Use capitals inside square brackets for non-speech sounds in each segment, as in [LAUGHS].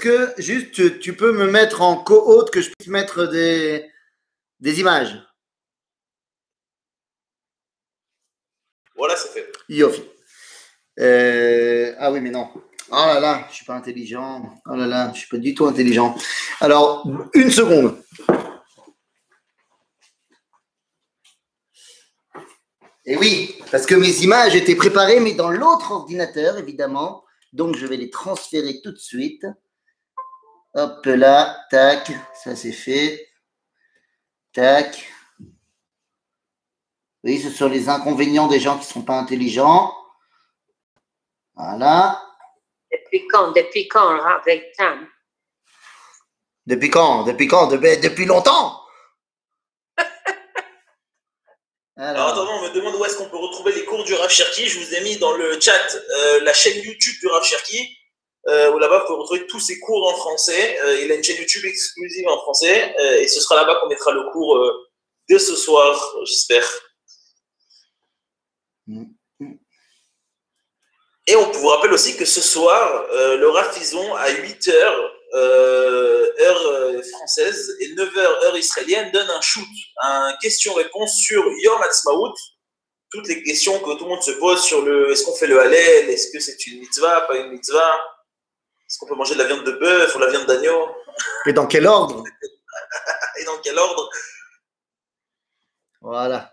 que juste tu, tu peux me mettre en co-hôte que je puisse mettre des, des images Voilà, c'est fait. Yofi. Euh, ah oui, mais non. Oh là là, je suis pas intelligent. Oh là là, je suis pas du tout intelligent. Alors, une seconde. Et oui, parce que mes images étaient préparées, mais dans l'autre ordinateur, évidemment. Donc, je vais les transférer tout de suite. Hop là, tac, ça c'est fait. Tac. Oui, ce sont les inconvénients des gens qui ne sont pas intelligents. Voilà. Depuis quand Depuis quand avec Tam Depuis quand Depuis quand depuis, depuis longtemps [LAUGHS] Alors, attendez, on me demande où est-ce qu'on peut retrouver les cours du Rav Cherki. Je vous ai mis dans le chat euh, la chaîne YouTube du Rav Cherki, euh, où là-bas vous pouvez retrouver tous ses cours en français. Euh, il a une chaîne YouTube exclusive en français, euh, et ce sera là-bas qu'on mettra le cours euh, dès ce soir, j'espère. Et on vous rappelle aussi que ce soir, le Rav Fison à 8h, euh, heure française, et 9h, heure israélienne, donne un shoot, un question-réponse sur Yom Ha'atzmaut. Toutes les questions que tout le monde se pose sur le est-ce qu'on fait le Hallel, est-ce que c'est une mitzvah, pas une mitzvah, est-ce qu'on peut manger de la viande de bœuf ou la viande d'agneau, [LAUGHS] Et dans quel ordre? Et dans quel ordre? Voilà.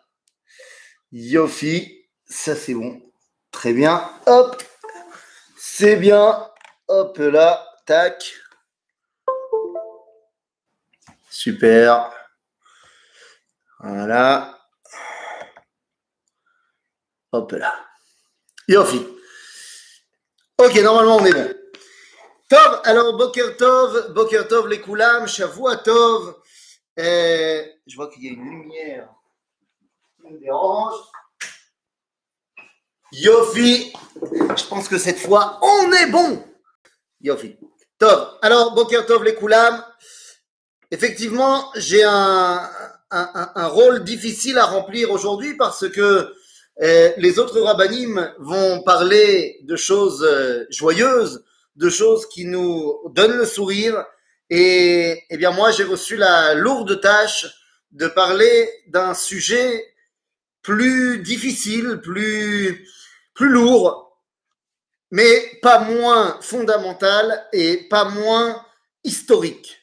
Yofi, ça c'est bon. Très bien. Hop. C'est bien. Hop là. Tac. Super. Voilà. Hop là. Yofi. Ok, normalement on est bon. Tov, alors Boker Tov, Boker Tov les Koulam, Shavua Tov. Euh, je vois qu'il y a une lumière qui me dérange. Yofi, je pense que cette fois on est bon. Yofi. Tov, alors Boker Tov les Koulam. Effectivement, j'ai un, rôle difficile à remplir aujourd'hui parce que euh, les autres rabbinim vont parler de choses euh, joyeuses, de choses qui nous donnent le sourire. Et, eh bien moi, j'ai reçu la lourde tâche de parler d'un sujet plus difficile, plus, plus lourd, mais pas moins fondamental et pas moins historique.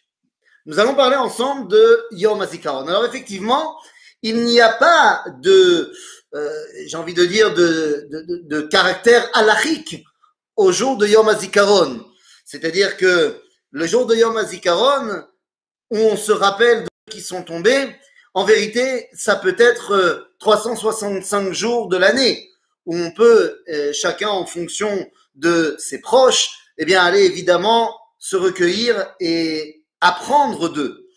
Nous allons parler ensemble de Yom HaZikaron. Alors effectivement, il n'y a pas de, euh, j'ai envie de dire, de, de, caractère halachique au jour de Yom HaZikaron. C'est-à-dire que le jour de Yom HaZikaron, où on se rappelle de ceux qui sont tombés, en vérité, ça peut être euh, 365 jours de l'année, où on peut, euh, chacun en fonction de ses proches, eh bien, aller évidemment se recueillir et apprendre d'eux.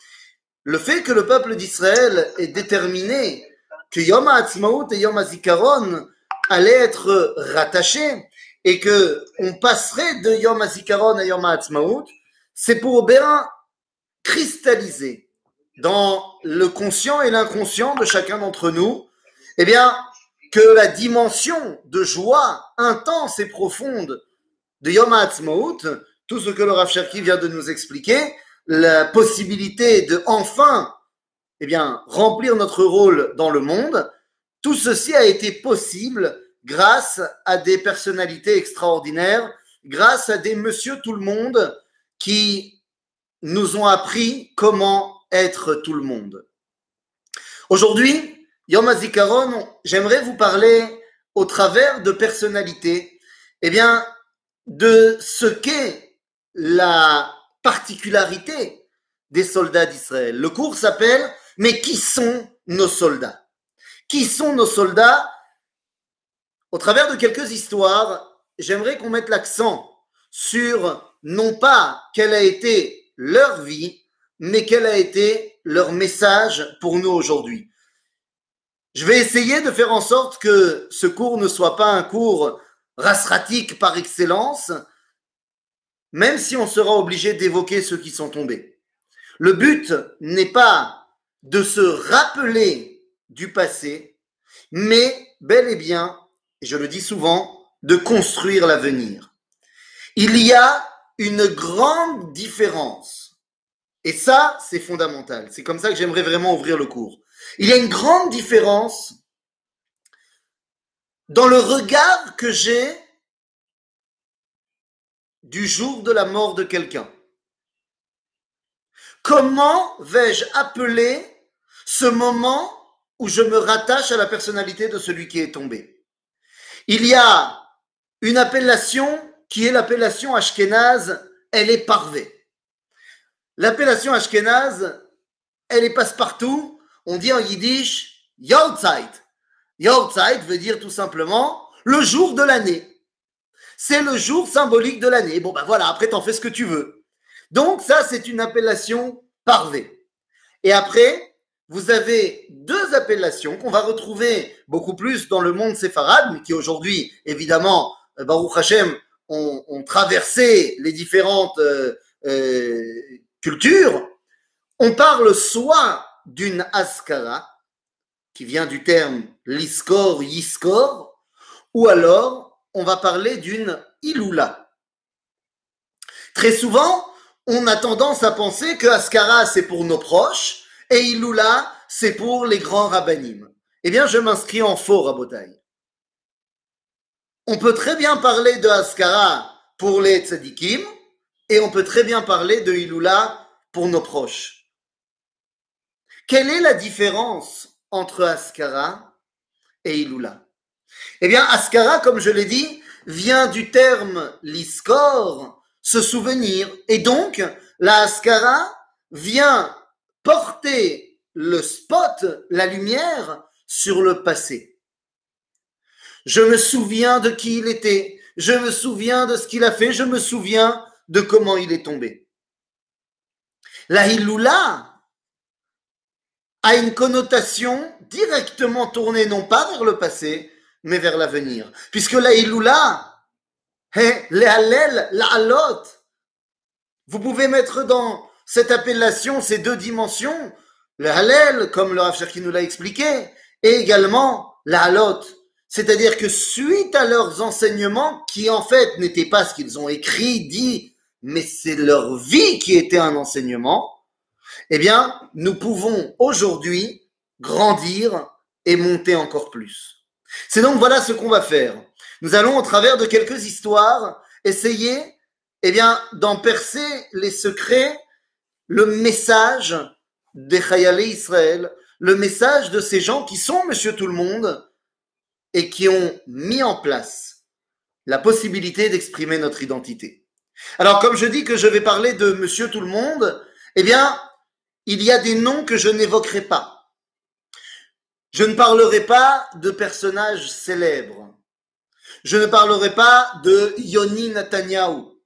Le fait que le peuple d'Israël est déterminé que Yom HaAtzmaut et Yom HaZikaron allaient être rattachés et que on passerait de Yom HaZikaron à Yom HaAtzmaut, c'est pour bien cristalliser dans le conscient et l'inconscient de chacun d'entre nous, eh bien, que la dimension de joie intense et profonde de Yom HaAtzmaut, tout ce que le Rav vient de nous expliquer, la possibilité de enfin, eh bien, remplir notre rôle dans le monde, tout ceci a été possible grâce à des personnalités extraordinaires, grâce à des monsieur tout le monde qui nous ont appris comment être tout le monde. Aujourd'hui, Yom HaZikaron, j'aimerais vous parler au travers de personnalités, eh bien, de ce qu'est la particularité des soldats d'Israël. Le cours s'appelle Mais qui sont nos soldats? Qui sont nos soldats? Au travers de quelques histoires, j'aimerais qu'on mette l'accent sur non pas quelle a été leur vie, mais quel a été leur message pour nous aujourd'hui. Je vais essayer de faire en sorte que ce cours ne soit pas un cours rasratique par excellence, même si on sera obligé d'évoquer ceux qui sont tombés. Le but n'est pas de se rappeler du passé, mais bel et bien, et je le dis souvent, de construire l'avenir. Il y a une grande différence. Et ça, c'est fondamental. C'est comme ça que j'aimerais vraiment ouvrir le cours. Il y a une grande différence dans le regard que j'ai du jour de la mort de quelqu'un. Comment vais-je appeler ce moment où je me rattache à la personnalité de celui qui est tombé? Il y a une appellation qui est l'appellation ashkénaze, elle est parvée. L'appellation ashkénaze, elle est passe-partout. On dit en yiddish Yortzeit. Yortzeit veut dire tout simplement le jour de l'année. C'est le jour symbolique de l'année. Bon, ben voilà, après, t'en fais ce que tu veux. Donc, ça, c'est une appellation parvée. Et après, vous avez deux appellations qu'on va retrouver beaucoup plus dans le monde séfarade, mais qui aujourd'hui, évidemment, euh, Baruch Hashem, ont, traversé les différentes euh, euh, cultures. On parle soit d'une askara, qui vient du terme liskor, yiskor, ou alors on va parler d'une iloula. Très souvent, on a tendance à penser que askara c'est pour nos proches et iloula c'est pour les grands rabbinim. Eh bien, je m'inscris en faux, Rabotai. On peut très bien parler de askara pour les tzadikim et on peut très bien parler de iloula pour nos proches. Quelle est la différence entre Askara et Ilula Eh bien, Askara, comme je l'ai dit, vient du terme liskor, se souvenir, et donc la vient porter le spot, la lumière, sur le passé. Je me souviens de qui il était, je me souviens de ce qu'il a fait, je me souviens de comment il est tombé. La Ilula, a une connotation directement tournée non pas vers le passé, mais vers l'avenir. Puisque la Iloula, la La'alot, vous pouvez mettre dans cette appellation ces deux dimensions, le Halel, comme le Rav qui nous l'a expliqué, et également la Halot. C'est-à-dire que suite à leurs enseignements, qui en fait n'étaient pas ce qu'ils ont écrit, dit, mais c'est leur vie qui était un enseignement, eh bien, nous pouvons aujourd'hui grandir et monter encore plus. C'est donc voilà ce qu'on va faire. Nous allons, au travers de quelques histoires, essayer, eh bien, d'en percer les secrets, le message des Chayalé Israël, le message de ces gens qui sont Monsieur Tout le Monde et qui ont mis en place la possibilité d'exprimer notre identité. Alors, comme je dis que je vais parler de Monsieur Tout le Monde, eh bien, il y a des noms que je n'évoquerai pas. Je ne parlerai pas de personnages célèbres. Je ne parlerai pas de Yoni Netanyahu.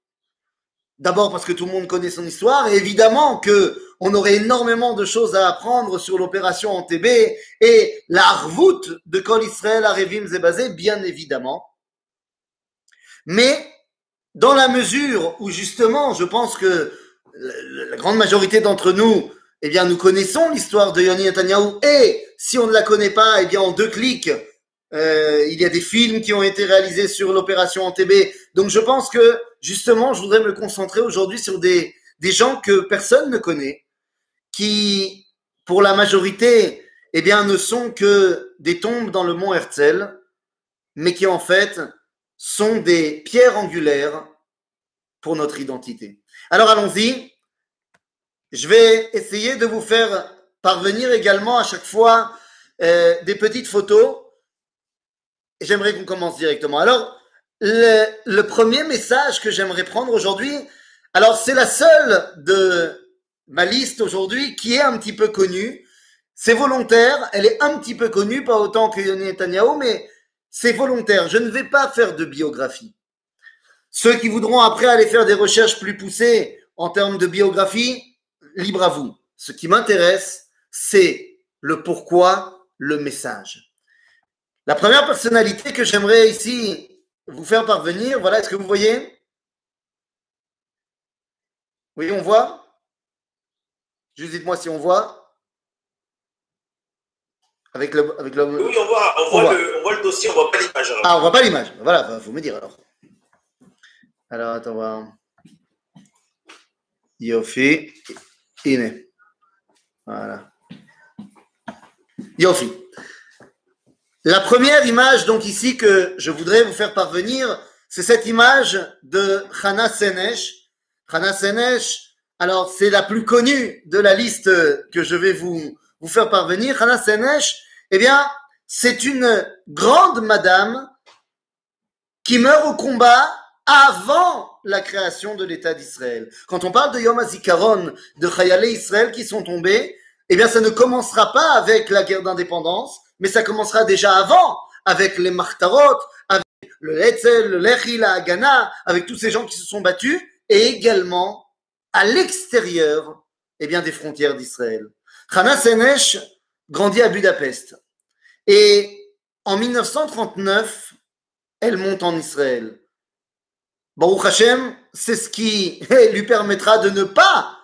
D'abord parce que tout le monde connaît son histoire et évidemment que on aurait énormément de choses à apprendre sur l'opération Antébé et la harvout de Kol Israël à Revim Zebazé, bien évidemment. Mais dans la mesure où justement, je pense que la grande majorité d'entre nous eh bien, nous connaissons l'histoire de Yoni Netanyahu et si on ne la connaît pas, eh bien, en deux clics, euh, il y a des films qui ont été réalisés sur l'opération Antébé. Donc, je pense que, justement, je voudrais me concentrer aujourd'hui sur des, des gens que personne ne connaît, qui, pour la majorité, eh bien, ne sont que des tombes dans le mont Herzl, mais qui, en fait, sont des pierres angulaires pour notre identité. Alors, allons-y. Je vais essayer de vous faire parvenir également à chaque fois euh, des petites photos. J'aimerais qu'on commence directement. Alors, le, le premier message que j'aimerais prendre aujourd'hui, alors c'est la seule de ma liste aujourd'hui qui est un petit peu connue. C'est volontaire, elle est un petit peu connue, pas autant que Netanyahu, mais c'est volontaire. Je ne vais pas faire de biographie. Ceux qui voudront après aller faire des recherches plus poussées en termes de biographie, libre à vous. Ce qui m'intéresse, c'est le pourquoi, le message. La première personnalité que j'aimerais ici vous faire parvenir, voilà, est-ce que vous voyez? Oui, on voit? Juste dites-moi si on voit. Avec le, avec le... Oui, on voit, on, voit, Le, on voit le dossier, on voit pas l'image. Ah, on voit pas l'image. Voilà, il faut me dire alors. Alors, attends, voir. Yofi. Ine. Voilà. Yofi. La première image, donc ici, que je voudrais vous faire parvenir, c'est cette image de Hana Senesh. Hana Senesh, alors c'est la plus connue de la liste que je vais vous, vous faire parvenir. Hana Senesh, eh bien, c'est une grande madame qui meurt au combat avant la création de l'État d'Israël. Quand on parle de Yom HaZikaron, de Chayale Israël qui sont tombés, eh bien, ça ne commencera pas avec la guerre d'indépendance, mais ça commencera déjà avant, avec les Martarot, avec le Hetzel, le Lechi, la avec tous ces gens qui se sont battus, et également à l'extérieur, eh bien, des frontières d'Israël. Hana Senesh grandit à Budapest. Et en 1939, elle monte en Israël. Baruch Hashem, c'est ce qui [LAUGHS] lui permettra de ne pas,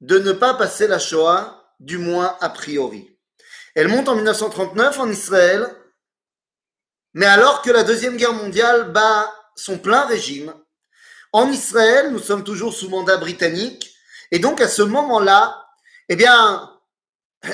de ne pas passer la Shoah, du moins a priori. Elle monte en 1939 en Israël, mais alors que la Deuxième Guerre mondiale bat son plein régime, en Israël, nous sommes toujours sous mandat britannique, et donc à ce moment-là, eh bien,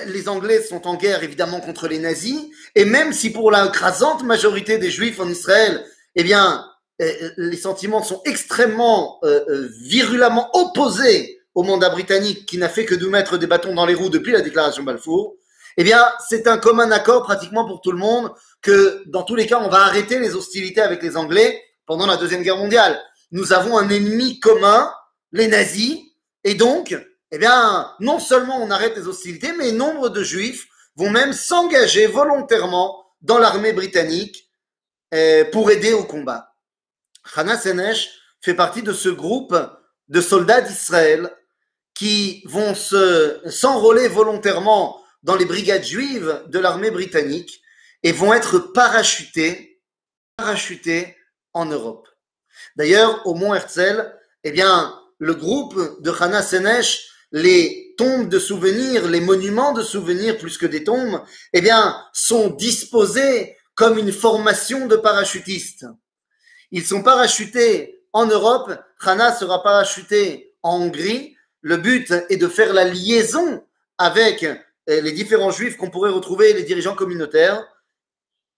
les Anglais sont en guerre évidemment contre les nazis, et même si pour la crasante majorité des Juifs en Israël, eh bien, euh, les sentiments sont extrêmement euh, euh, virulemment opposés au mandat britannique qui n'a fait que nous mettre des bâtons dans les roues depuis la déclaration Balfour, eh bien, c'est un commun accord pratiquement pour tout le monde que dans tous les cas, on va arrêter les hostilités avec les Anglais pendant la Deuxième Guerre mondiale. Nous avons un ennemi commun, les nazis, et donc, eh bien, non seulement on arrête les hostilités, mais nombre de juifs vont même s'engager volontairement dans l'armée britannique pour aider au combat. Hana Senesh fait partie de ce groupe de soldats d'Israël qui vont se s'enrôler volontairement dans les brigades juives de l'armée britannique et vont être parachutés, en Europe. D'ailleurs, au Mont Herzl, eh bien, le groupe de Hana Senesh, les tombes de souvenirs, les monuments de souvenirs plus que des tombes, eh bien, sont disposés comme une formation de parachutistes. Ils sont parachutés en Europe. Hana sera parachuté en Hongrie. Le but est de faire la liaison avec les différents juifs qu'on pourrait retrouver, les dirigeants communautaires.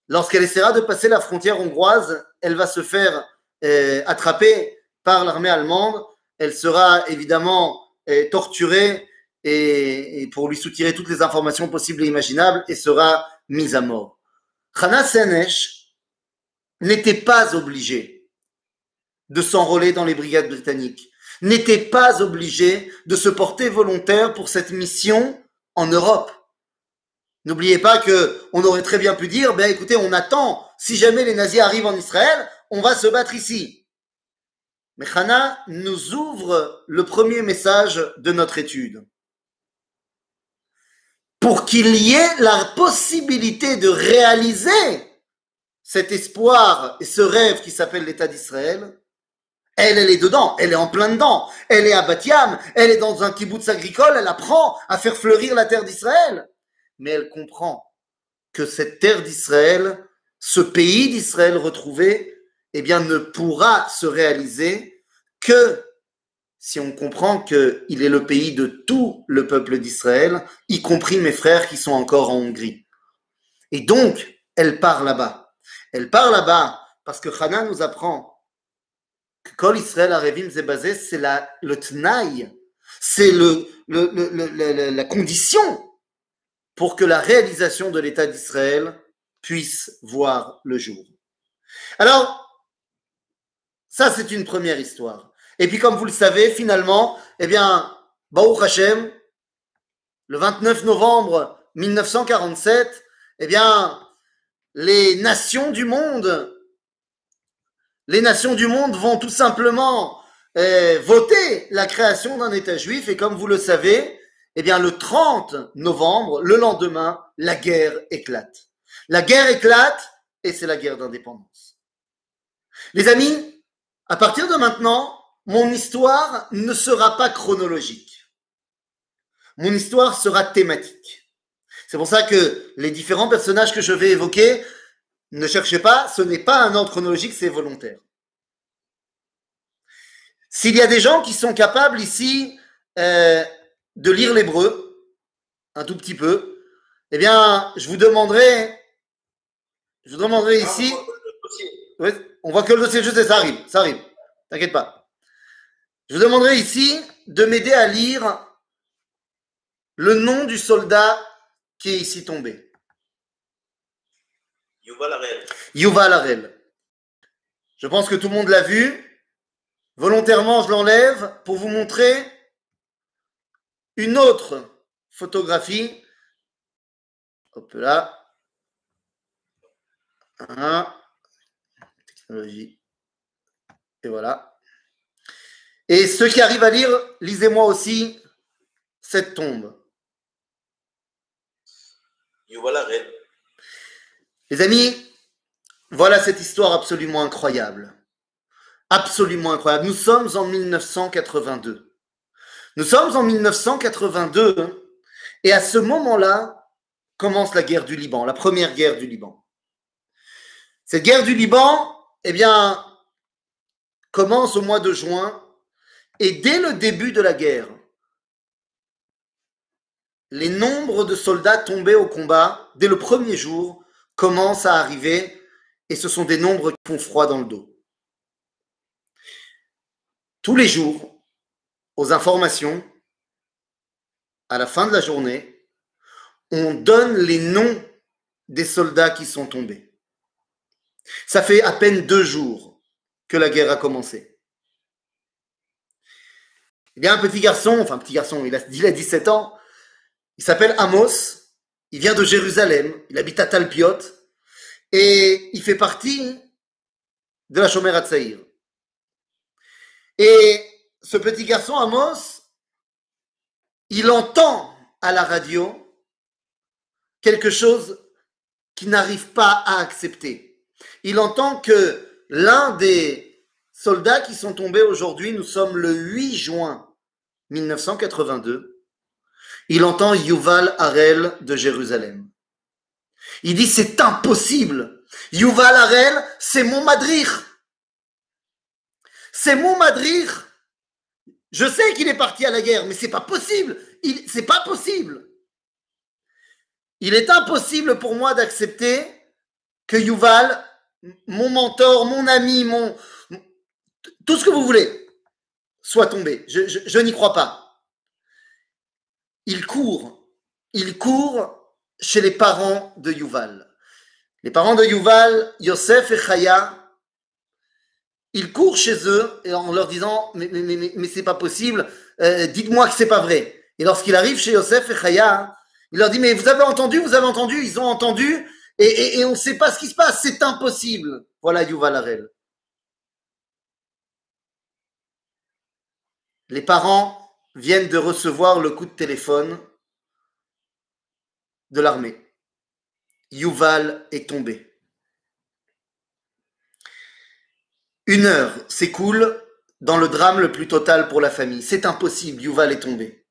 Lorsqu'elle essaiera de passer la frontière hongroise, elle va se faire euh, attraper par l'armée allemande. Elle sera évidemment euh, torturée et, pour lui soutirer toutes les informations possibles et imaginables et sera mise à mort. Hana Senesh n'était pas obligé de s'enrôler dans les brigades britanniques, n'était pas obligé de se porter volontaire pour cette mission Europe. N'oubliez pas que on aurait très bien pu dire, ben écoutez, on attend, si jamais les nazis arrivent en Israël, on va se battre ici. Mais Hana nous ouvre le premier message de notre étude. Pour qu'il y ait la possibilité de réaliser cet espoir et ce rêve qui s'appelle l'État d'Israël, elle, elle est dedans, elle est en plein dedans. Elle est à Batiam, elle est dans un kibbutz agricole, elle apprend à faire fleurir la terre d'Israël. Mais elle comprend que cette terre d'Israël, ce pays d'Israël retrouvé, eh bien, ne pourra se réaliser que si on comprend qu'il est le pays de tout le peuple d'Israël, y compris mes frères qui sont encore en Hongrie. Et donc, elle part là-bas. Elle part là-bas parce que Hana nous apprend Kol Israël Arevim basé, c'est la, le tnaï, c'est le, le, la condition pour que la réalisation de l'État d'Israël puisse voir le jour. Alors, ça c'est une première histoire. Et puis comme vous le savez, finalement, eh bien, Baruch Hashem, le 29 novembre 1947, eh bien, les nations du monde, les nations du monde vont tout simplement euh, voter la création d'un État juif et comme vous le savez, eh bien le 30 novembre, le lendemain, la guerre éclate. La guerre éclate et c'est la guerre d'indépendance. Les amis, à partir de maintenant, mon histoire ne sera pas chronologique. Mon histoire sera thématique. C'est pour ça que les différents personnages que je vais évoquer, ne cherchez pas, ce n'est pas un ordre chronologique, c'est volontaire. S'il y a des gens qui sont capables ici euh, de lire l'hébreu, un tout petit peu, eh bien, je vous demanderai, je vous demanderai ici, Ouais, on voit que le dossier juste, ça arrive, ça arrive, t'inquiète pas. Je vous demanderai ici de m'aider à lire le nom du soldat qui est ici tombé. Yuval Harel. Yuval Harel. Je pense que tout le monde l'a vu. Volontairement, je l'enlève pour vous montrer une autre photographie. Hop là. Un. Technologie. Et voilà. Et ceux qui arrivent à lire, lisez-moi aussi cette tombe. Yuval Harel. Les amis, voilà cette histoire absolument incroyable. Absolument incroyable. Nous sommes en 1982. Nous sommes en 1982 et à ce moment-là commence la guerre du Liban, la première guerre du Liban. Cette guerre du Liban, eh bien, commence au mois de juin et dès le début de la guerre, les nombres de soldats tombés au combat, dès le premier jour, commencent à arriver et ce sont des nombres qui font froid dans le dos. Tous les jours, aux informations, à la fin de la journée, on donne les noms des soldats qui sont tombés. Ça fait à peine deux jours que la guerre a commencé. Il y a un petit garçon, enfin petit garçon, il a, il a 17 ans, il s'appelle Amos, il vient de Jérusalem, il habite à Talpiot, et il fait partie de la Shomer Hatzaïr. Et ce petit garçon, Amos, il entend à la radio quelque chose qu'il n'arrive pas à accepter. Il entend que l'un des soldats qui sont tombés aujourd'hui, nous sommes le 8 juin 1982, il entend Yuval Harel de Jérusalem. Il dit c'est impossible. Yuval Harel, c'est mon madrir. C'est mon madrir. Je sais qu'il est parti à la guerre, mais c'est pas possible. C'est pas possible. Il est impossible pour moi d'accepter que Yuval, mon mentor, mon ami, mon tout ce que vous voulez, soit tombé. Je n'y crois pas. Il court, il court chez les parents de Yuval. Les parents de Yuval, Yosef et Chaya, ils courent chez eux en leur disant mais, c'est pas possible, euh, dites-moi que c'est pas vrai. Et lorsqu'il arrive chez Yosef et Chaya, il leur dit mais vous avez entendu, vous avez entendu, ils ont entendu et on ne sait pas ce qui se passe, c'est impossible. Voilà Yuval Harel. Les parents viennent de recevoir le coup de téléphone de l'armée. Yuval est tombé. Une heure s'écoule dans le drame le plus total pour la famille. C'est impossible, Yuval est tombé.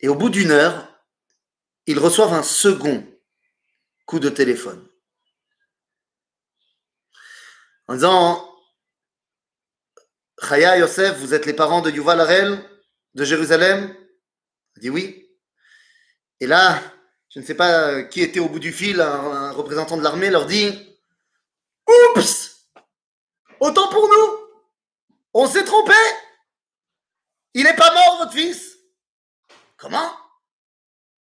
Et au bout d'une heure, ils reçoivent un second coup de téléphone. En disant, Chaya Yosef, vous êtes les parents de Yuval Harel de Jérusalem? Il dit oui. Et là, je ne sais pas qui était au bout du fil, un, un représentant de l'armée leur dit Oups! Autant pour nous! On s'est trompé! Il n'est pas mort, votre fils! Comment?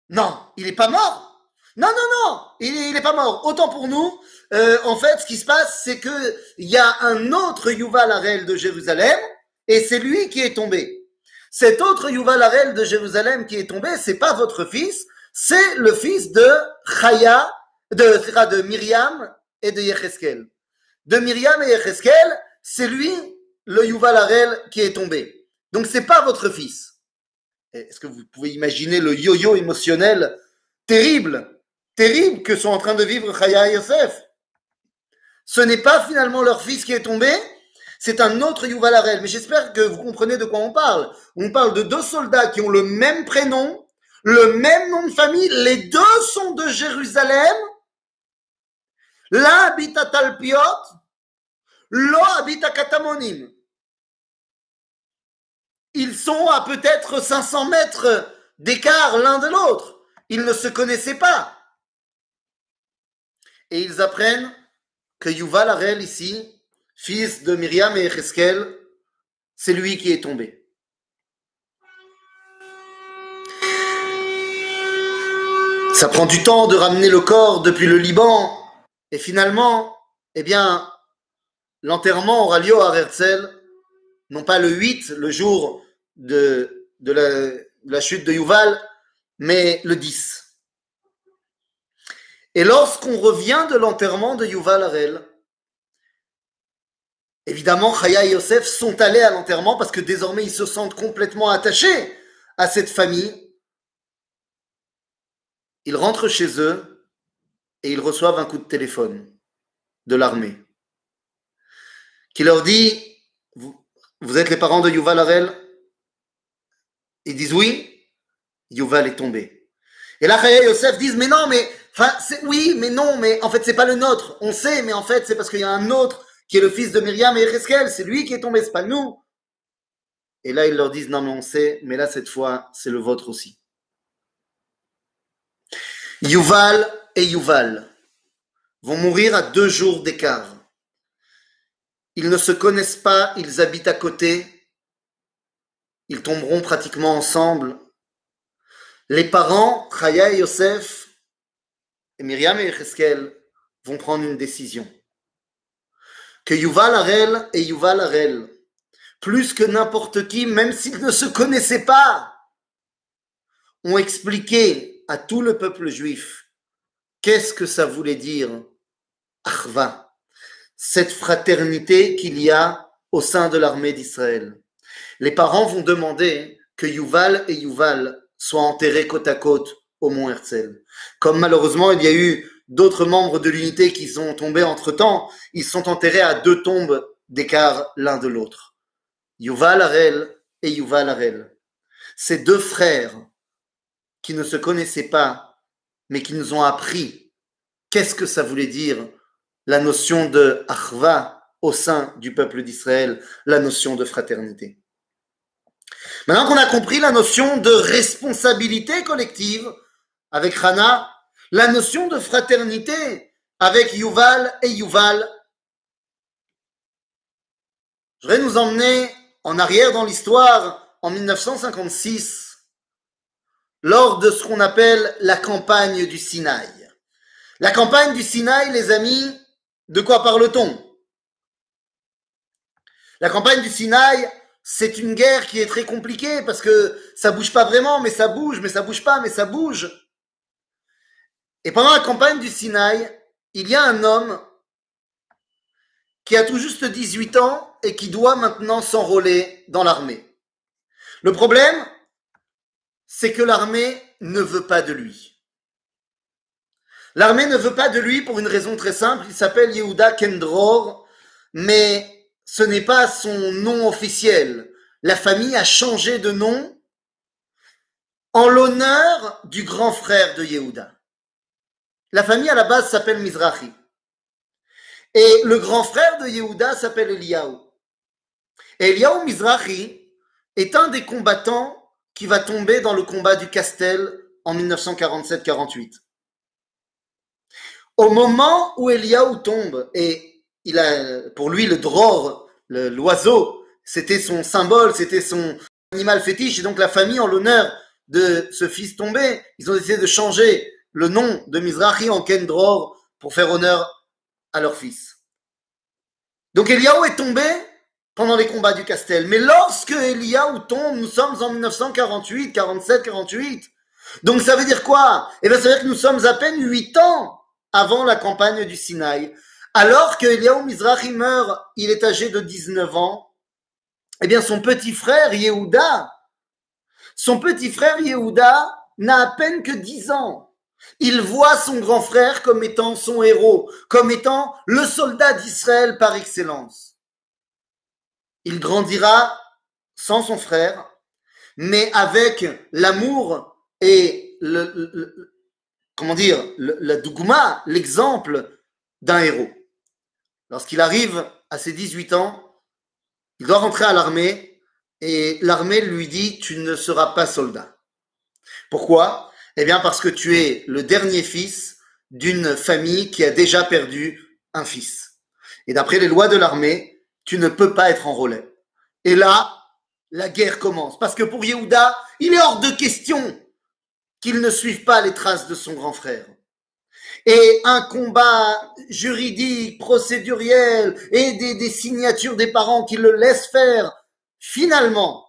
Non, il n'est pas mort non, non, non, il n'est pas mort. Autant pour nous, euh, en fait, ce qui se passe, c'est que il y a un autre Yuval Harel de Jérusalem, et c'est lui qui est tombé. Cet autre Yuval Harel de Jérusalem qui est tombé, c'est pas votre fils, c'est le fils de Chaya, de, de Myriam et de Yecheskel. De Myriam et Yecheskel, c'est lui, le Yuval Harel, qui est tombé. Donc c'est pas votre fils. Est-ce que vous pouvez imaginer le yo-yo émotionnel terrible, terrible que sont en train de vivre Chaya et Yosef Ce n'est pas finalement leur fils qui est tombé, c'est un autre Yuval Harel. Mais j'espère que vous comprenez de quoi on parle. On parle de deux soldats qui ont le même prénom, le même nom de famille, les deux sont de Jérusalem. L'un habite à Talpiot, l'autre habite à Katamonim. ils sont à peut-être 500 mètres d'écart l'un de l'autre. Ils ne se connaissaient pas. Et ils apprennent que Yuval Harel ici, fils de Myriam et Echeskel, c'est lui qui est tombé. Ça prend du temps de ramener le corps depuis le Liban. Et finalement, eh bien, l'enterrement aura lieu à Herzl, non pas le 8, le jour de, de, la, de la chute de Yuval, mais le 10. Et lorsqu'on revient de l'enterrement de Yuval Harel, évidemment, Chaya et Yosef sont allés à l'enterrement parce que désormais ils se sentent complètement attachés à cette famille. Ils rentrent chez eux et ils reçoivent un coup de téléphone de l'armée qui leur dit Vous, êtes les parents de Yuval Harel? Ils disent oui, Yuval est tombé. Et là, Chaya et Yosef disent Mais non, mais Enfin, oui, mais non, mais en fait, c'est pas le nôtre. On sait, mais en fait, c'est parce qu'il y a un autre qui est le fils de Myriam et Ereskel. C'est lui qui est tombé, c'est pas nous. Et là, ils leur disent, non, mais on sait, mais là, cette fois, c'est le vôtre aussi. Yuval et Yuval vont mourir à deux jours d'écart. Ils ne se connaissent pas, ils habitent à côté. Ils tomberont pratiquement ensemble. Les parents, Chaya et Yosef, Myriam et Echeskel vont prendre une décision. Que Yuval Harel et Yuval Harel, plus que n'importe qui, même s'ils ne se connaissaient pas, ont expliqué à tout le peuple juif qu'est-ce que ça voulait dire Achva, cette fraternité qu'il y a au sein de l'armée d'Israël. Les parents vont demander que Yuval et Yuval soient enterrés côte à côte au mont Herzl. Comme malheureusement il y a eu d'autres membres de l'unité qui sont tombés entre-temps, ils sont enterrés à deux tombes d'écart l'un de l'autre. Yuval Harel et Yuval Harel. Ces deux frères qui ne se connaissaient pas, mais qui nous ont appris qu'est-ce que ça voulait dire la notion de Achva au sein du peuple d'Israël, la notion de fraternité. Maintenant qu'on a compris la notion de responsabilité collective, avec Hana, la notion de fraternité avec Yuval et Yuval. Je vais nous emmener en arrière dans l'histoire en 1956, lors de ce qu'on appelle la campagne du Sinaï. La campagne du Sinaï, les amis, de quoi parle-t-on? La campagne du Sinaï, c'est une guerre qui est très compliquée parce que ça bouge pas vraiment, mais ça bouge, mais ça bouge pas, mais ça bouge. Et pendant la campagne du Sinaï, il y a un homme qui a tout juste 18 ans et qui doit maintenant s'enrôler dans l'armée. Le problème, c'est que l'armée ne veut pas de lui. L'armée ne veut pas de lui pour une raison très simple. Il s'appelle Yehuda Kendror, mais ce n'est pas son nom officiel. La famille a changé de nom en l'honneur du grand frère de Yehuda. La famille à la base s'appelle Mizrahi. Et le grand frère de Yehuda s'appelle Eliyahu. Et Eliyahu Mizrahi est un des combattants qui va tomber dans le combat du Castel en 1947-48. Au moment où Eliyahu tombe, et il a, pour lui, le dror, l'oiseau, c'était son symbole, c'était son animal fétiche, et donc la famille, en l'honneur de ce fils tombé, ils ont décidé de changer le nom de Mizrahi en Kendror pour faire honneur à leur fils. Donc Eliaou est tombé pendant les combats du Castel. Mais lorsque Eliaou tombe, nous sommes en 1948, 47, 48. Donc ça veut dire quoi? Eh bien ça veut dire que nous sommes à peine huit ans avant la campagne du Sinaï. Alors que Eliaou Mizrahi meurt, il est âgé de 19 ans. Eh bien son petit frère Yehuda, son petit frère Yehuda n'a à peine que 10 ans. Il voit son grand frère comme étant son héros, comme étant le soldat d'Israël par excellence. Il grandira sans son frère, mais avec l'amour et le, comment dire, la dougouma, l'exemple d'un héros. Lorsqu'il arrive à ses 18 ans, il doit rentrer à l'armée et l'armée lui dit Tu ne seras pas soldat. Pourquoi? Eh bien, parce que tu es le dernier fils d'une famille qui a déjà perdu un fils. Et d'après les lois de l'armée, tu ne peux pas être enrôlé. Et là, la guerre commence. Parce que pour Yehuda, il est hors de question qu'il ne suive pas les traces de son grand frère. Et un combat juridique, procéduriel, et des, des signatures des parents qui le laissent faire, finalement,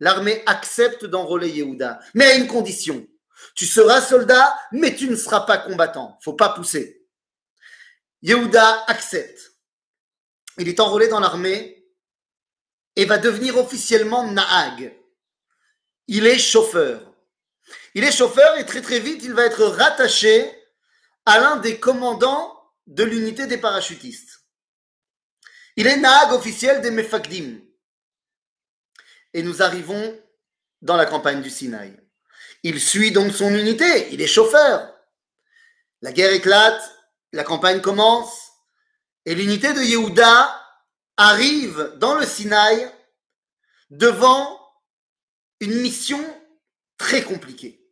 l'armée accepte d'enrôler Yehuda, mais à une condition. Tu seras soldat, mais tu ne seras pas combattant. Faut pas pousser. Yehuda accepte. Il est enrôlé dans l'armée et va devenir officiellement Naag. Il est chauffeur. Il est chauffeur et très très vite, il va être rattaché à l'un des commandants de l'unité des parachutistes. Il est Naag officiel des Mefakdim. Et nous arrivons dans la campagne du Sinaï. Il suit donc son unité, il est chauffeur. La guerre éclate, la campagne commence, et l'unité de Yehuda arrive dans le Sinaï devant une mission très compliquée.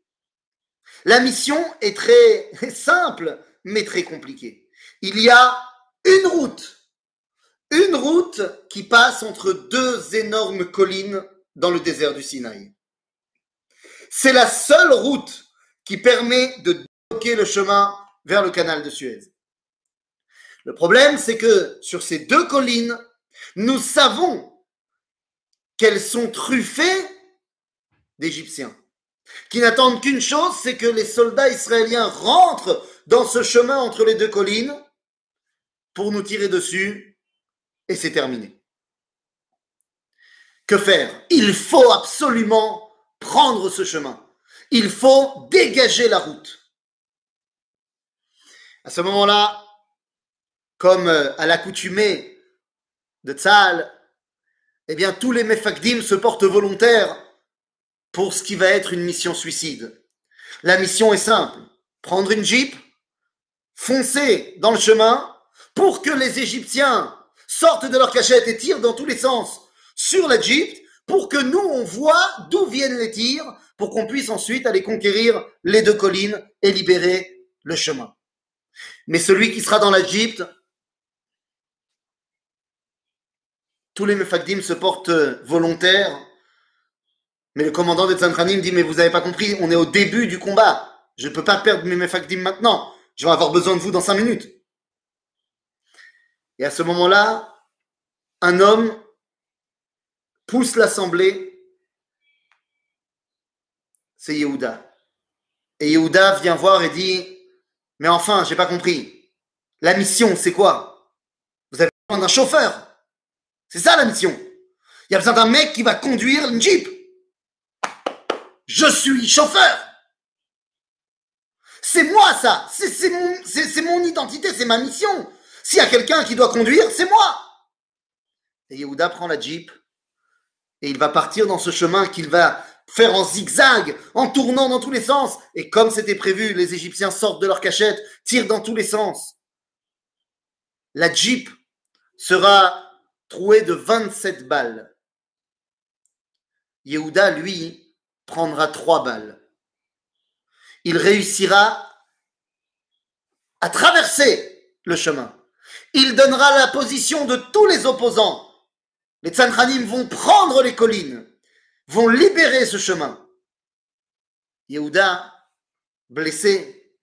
La mission est très [LAUGHS] simple, mais très compliquée. Il y a une route, une route qui passe entre deux énormes collines dans le désert du Sinaï. C'est la seule route qui permet de bloquer le chemin vers le canal de Suez. Le problème, c'est que sur ces deux collines, nous savons qu'elles sont truffées d'Égyptiens, qui n'attendent qu'une chose, c'est que les soldats israéliens rentrent dans ce chemin entre les deux collines pour nous tirer dessus, et c'est terminé. Que faire? Il faut absolument prendre ce chemin. Il faut dégager la route. À ce moment-là, comme euh, à l'accoutumée de Tzal, eh bien, tous les Mefakdim se portent volontaires pour ce qui va être une mission suicide. La mission est simple. Prendre une jeep, foncer dans le chemin pour que les Égyptiens sortent de leur cachette et tirent dans tous les sens sur la jeep pour que nous, on voit d'où viennent les tirs pour qu'on puisse ensuite aller conquérir les deux collines et libérer le chemin. Mais celui qui sera dans jeep tous les Mefakdim se portent euh, volontaires. Mais le commandant des Tzantranim dit, mais vous n'avez pas compris, on est au début du combat. Je ne peux pas perdre mes Mefakdim maintenant. Je vais avoir besoin de vous dans cinq minutes. Et à ce moment-là, un homme pousse l'assemblée. C'est Yehuda. Et Yehuda vient voir et dit, mais enfin, j'ai pas compris. La mission, c'est quoi? Vous avez besoin d'un chauffeur. C'est ça la mission. Il y a besoin d'un mec qui va conduire une Jeep. Je suis chauffeur. C'est moi ça. C'est mon, mon identité, c'est ma mission. S'il y a quelqu'un qui doit conduire, c'est moi. Et Yehuda prend la Jeep et il va partir dans ce chemin qu'il va faire en zigzag, en tournant dans tous les sens. Et comme c'était prévu, les Égyptiens sortent de leur cachette, tirent dans tous les sens. La Jeep sera troué de 27 balles. Yehuda, lui, prendra trois balles. Il réussira à traverser le chemin. Il donnera la position de tous les opposants. Les Tzanchanim vont prendre les collines, vont libérer ce chemin. Yehuda, blessé,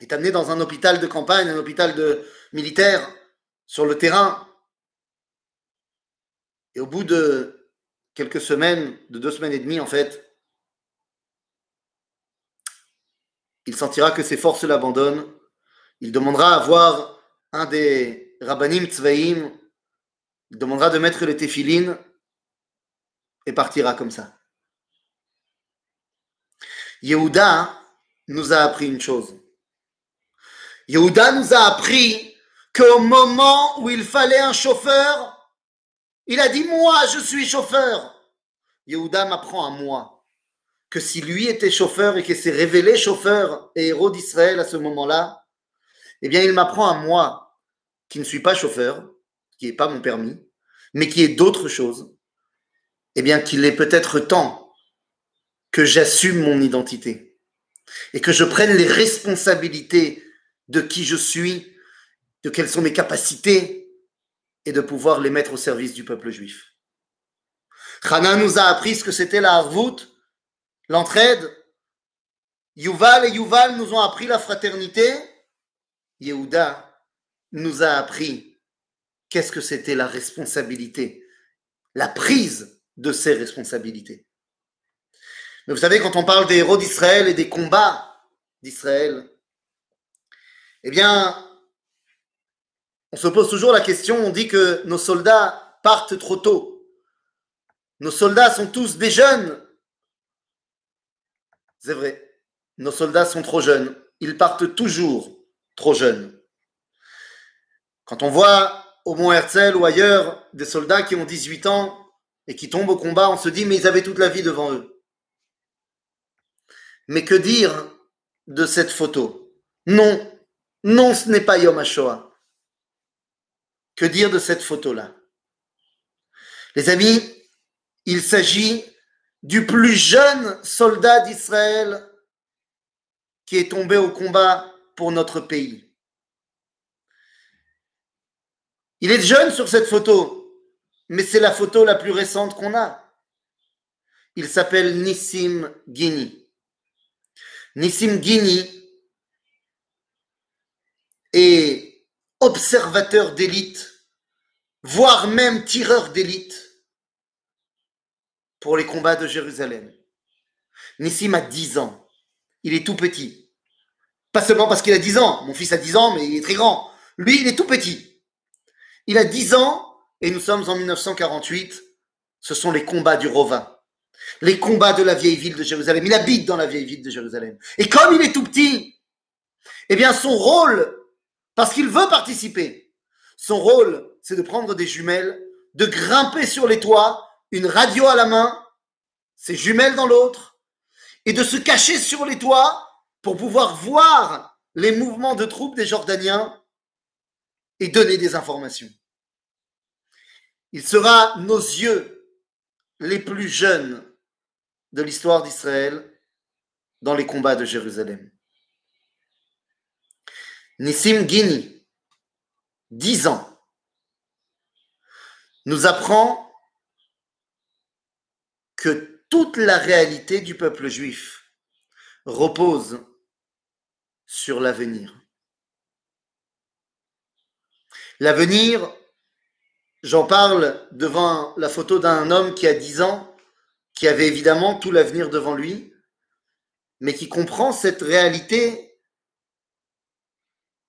est amené dans un hôpital de campagne, un hôpital de militaire, sur le terrain. Et au bout de quelques semaines, de deux semaines et demie en fait, il sentira que ses forces l'abandonnent. Il demandera à voir un des rabbanim tzvaïm. Il demandera de mettre les téphilines et partira comme ça. Yehuda nous a appris une chose. Yehuda nous a appris qu'au moment où il fallait un chauffeur, il a dit, moi, je suis chauffeur. Yehuda m'apprend à moi que si lui était chauffeur et qu'il s'est révélé chauffeur et héros d'Israël à ce moment-là, eh bien, il m'apprend à moi, qui ne suis pas chauffeur, n'est pas mon permis, mais qui est d'autres choses, eh bien qu'il est peut-être temps que j'assume mon identité et que je prenne les responsabilités de qui je suis, de quelles sont mes capacités et de pouvoir les mettre au service du peuple juif. Hana nous a appris ce que c'était la harvout, l'entraide. Yuval et Yuval nous ont appris la fraternité. Yehuda nous a appris qu'est-ce que c'était la responsabilité, la prise de ses responsabilités. Mais vous savez, quand on parle des héros d'Israël et des combats d'Israël, eh bien, on se pose toujours la question, on dit que nos soldats partent trop tôt. Nos soldats sont tous des jeunes. C'est vrai, nos soldats sont trop jeunes. Ils partent toujours trop jeunes. Quand on voit au Mont Herzl ou ailleurs des soldats qui ont 18 ans et qui tombent au combat, on se dit mais ils avaient toute la vie devant eux. Mais que dire de cette photo? Non, non, ce n'est pas Yom HaShoah. Que dire de cette photo-là? Les amis, il s'agit du plus jeune soldat d'Israël qui est tombé au combat pour notre pays. Il est jeune sur cette photo, mais c'est la photo la plus récente qu'on a. Il s'appelle Nissim Guini. Nissim Guini est observateur d'élite, voire même tireur d'élite pour les combats de Jérusalem. Nissim a 10 ans. Il est tout petit. Pas seulement parce qu'il a 10 ans. Mon fils a 10 ans, mais il est très grand. Lui, il est tout petit. Il a 10 ans et nous sommes en 1948. Ce sont les combats du Rova. Les combats de la vieille ville de Jérusalem. Il habite dans la vieille ville de Jérusalem. Et comme il est tout petit, eh bien, son rôle, parce qu'il veut participer, son rôle, c'est de prendre des jumelles, de grimper sur les toits une radio à la main, ses jumelles dans l'autre, et de se cacher sur les toits pour pouvoir voir les mouvements de troupes des Jordaniens et donner des informations. Il sera nos yeux les plus jeunes de l'histoire d'Israël dans les combats de Jérusalem. Nissim Guini, 10 ans, nous apprend que toute la réalité du peuple juif repose sur l'avenir. L'avenir, j'en parle devant la photo d'un homme qui a 10 ans, qui avait évidemment tout l'avenir devant lui, mais qui comprend cette réalité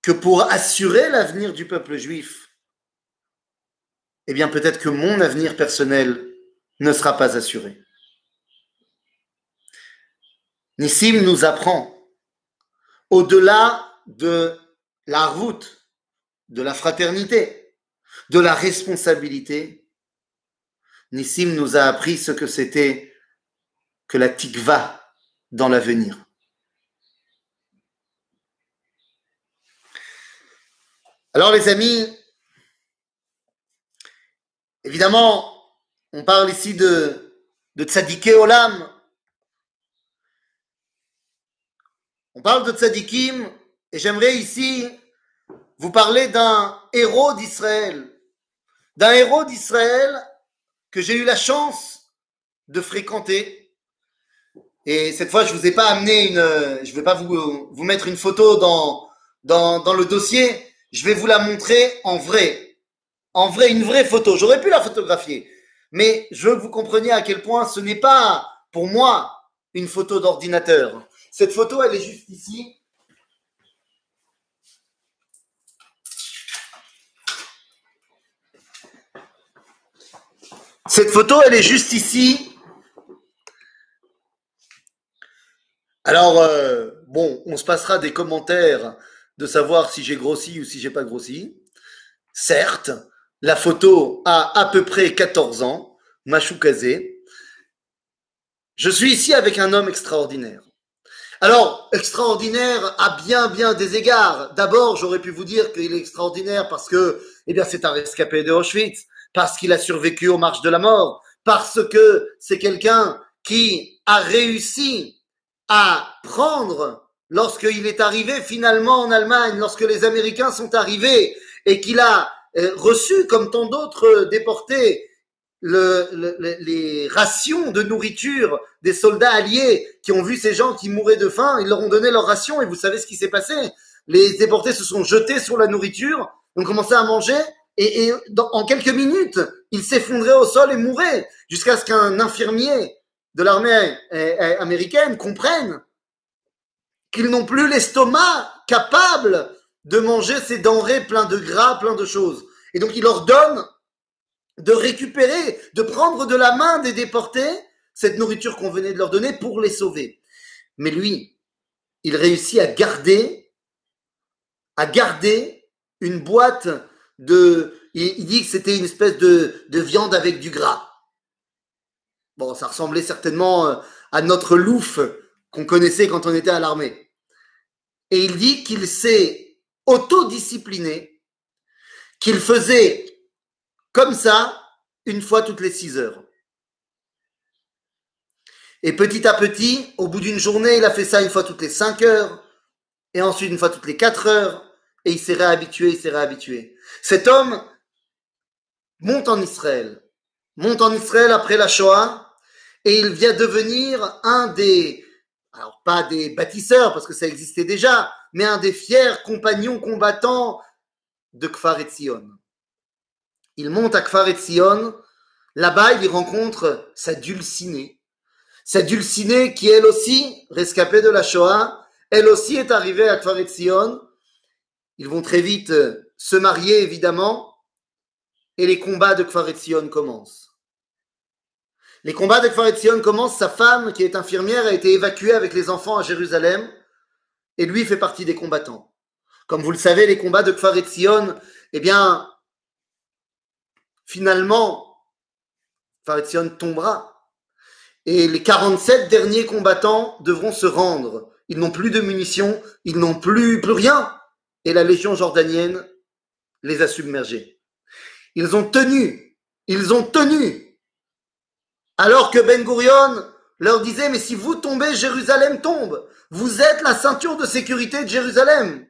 que pour assurer l'avenir du peuple juif, eh bien peut-être que mon avenir personnel ne sera pas assuré. Nissim nous apprend, au-delà de la route, de la fraternité, de la responsabilité, Nissim nous a appris ce que c'était que la tikva dans l'avenir. Alors les amis, évidemment, on parle ici de, de tzadiké olam, On parle de tzadikim et j'aimerais ici vous parler d'un héros d'Israël. D'un héros d'Israël que j'ai eu la chance de fréquenter. Et cette fois, je ne vous ai pas amené une, je vais pas vous, vous mettre une photo dans, dans, dans le dossier. Je vais vous la montrer en vrai. En vrai, une vraie photo. J'aurais pu la photographier. Mais je veux que vous compreniez à quel point ce n'est pas, pour moi, une photo d'ordinateur. Cette photo, elle est juste ici. Cette photo, elle est juste ici. Alors, euh, bon, on se passera des commentaires de savoir si j'ai grossi ou si j'ai pas grossi. Certes, la photo a à peu près 14 ans, Machou Je suis ici avec un homme extraordinaire. Alors, extraordinaire à bien, bien des égards. D'abord, j'aurais pu vous dire qu'il est extraordinaire parce que, eh bien, c'est un rescapé de Auschwitz, parce qu'il a survécu aux marches de la mort, parce que c'est quelqu'un qui a réussi à prendre lorsqu'il est arrivé finalement en Allemagne, lorsque les Américains sont arrivés et qu'il a euh, reçu, comme tant d'autres déportés, les rations de nourriture des soldats alliés qui ont vu ces gens qui mouraient de faim, ils leur ont donné leurs rations et vous savez ce qui s'est passé? Les déportés se sont jetés sur la nourriture, ont commencé à manger et, en quelques minutes, ils s'effondraient au sol et mouraient jusqu'à ce qu'un infirmier de l'armée américaine comprenne qu'ils n'ont plus l'estomac capable de manger ces denrées plein de gras, plein de choses. Et donc il leur donne de récupérer, de prendre de la main des déportés cette nourriture qu'on venait de leur donner pour les sauver. Mais lui, il réussit à garder, à garder une boîte il, dit que c'était une espèce de, de viande avec du gras. Bon, ça ressemblait certainement euh, à notre louf qu'on connaissait quand on était à l'armée. Et il dit qu'il s'est autodiscipliné, qu'il faisait comme ça, une fois toutes les six heures. Et petit à petit, au bout d'une journée, il a fait ça une fois toutes les cinq heures, et ensuite une fois toutes les quatre heures, et il s'est réhabitué, il s'est réhabitué. Cet homme monte en Israël, monte en Israël après la Shoah, et il vient devenir un des, alors pas des bâtisseurs, parce que ça existait déjà, mais un des fiers compagnons combattants de Kfar Etzion. Il monte à Kfar Sion. Là-bas, il rencontre sa dulcinée. Sa dulcinée qui, elle aussi, rescapée de la Shoah, elle aussi est arrivée à Kfar Sion. Ils vont très vite euh, se marier, évidemment, et les combats de Kfar Sion commencent. Les combats de Kfar Sion commencent. Sa femme, qui est infirmière, a été évacuée avec les enfants à Jérusalem, et lui fait partie des combattants. Comme vous le savez, les combats de Kfar Sion, eh bien, finalement, Faretzion tombera. Et les 47 derniers combattants devront se rendre. Ils n'ont plus de munitions, ils n'ont plus, plus rien. Et la légion jordanienne les a submergés. Ils ont tenu, ils ont tenu. Alors que Ben Gurion leur disait, mais si vous tombez, Jérusalem tombe. Vous êtes la ceinture de sécurité de Jérusalem.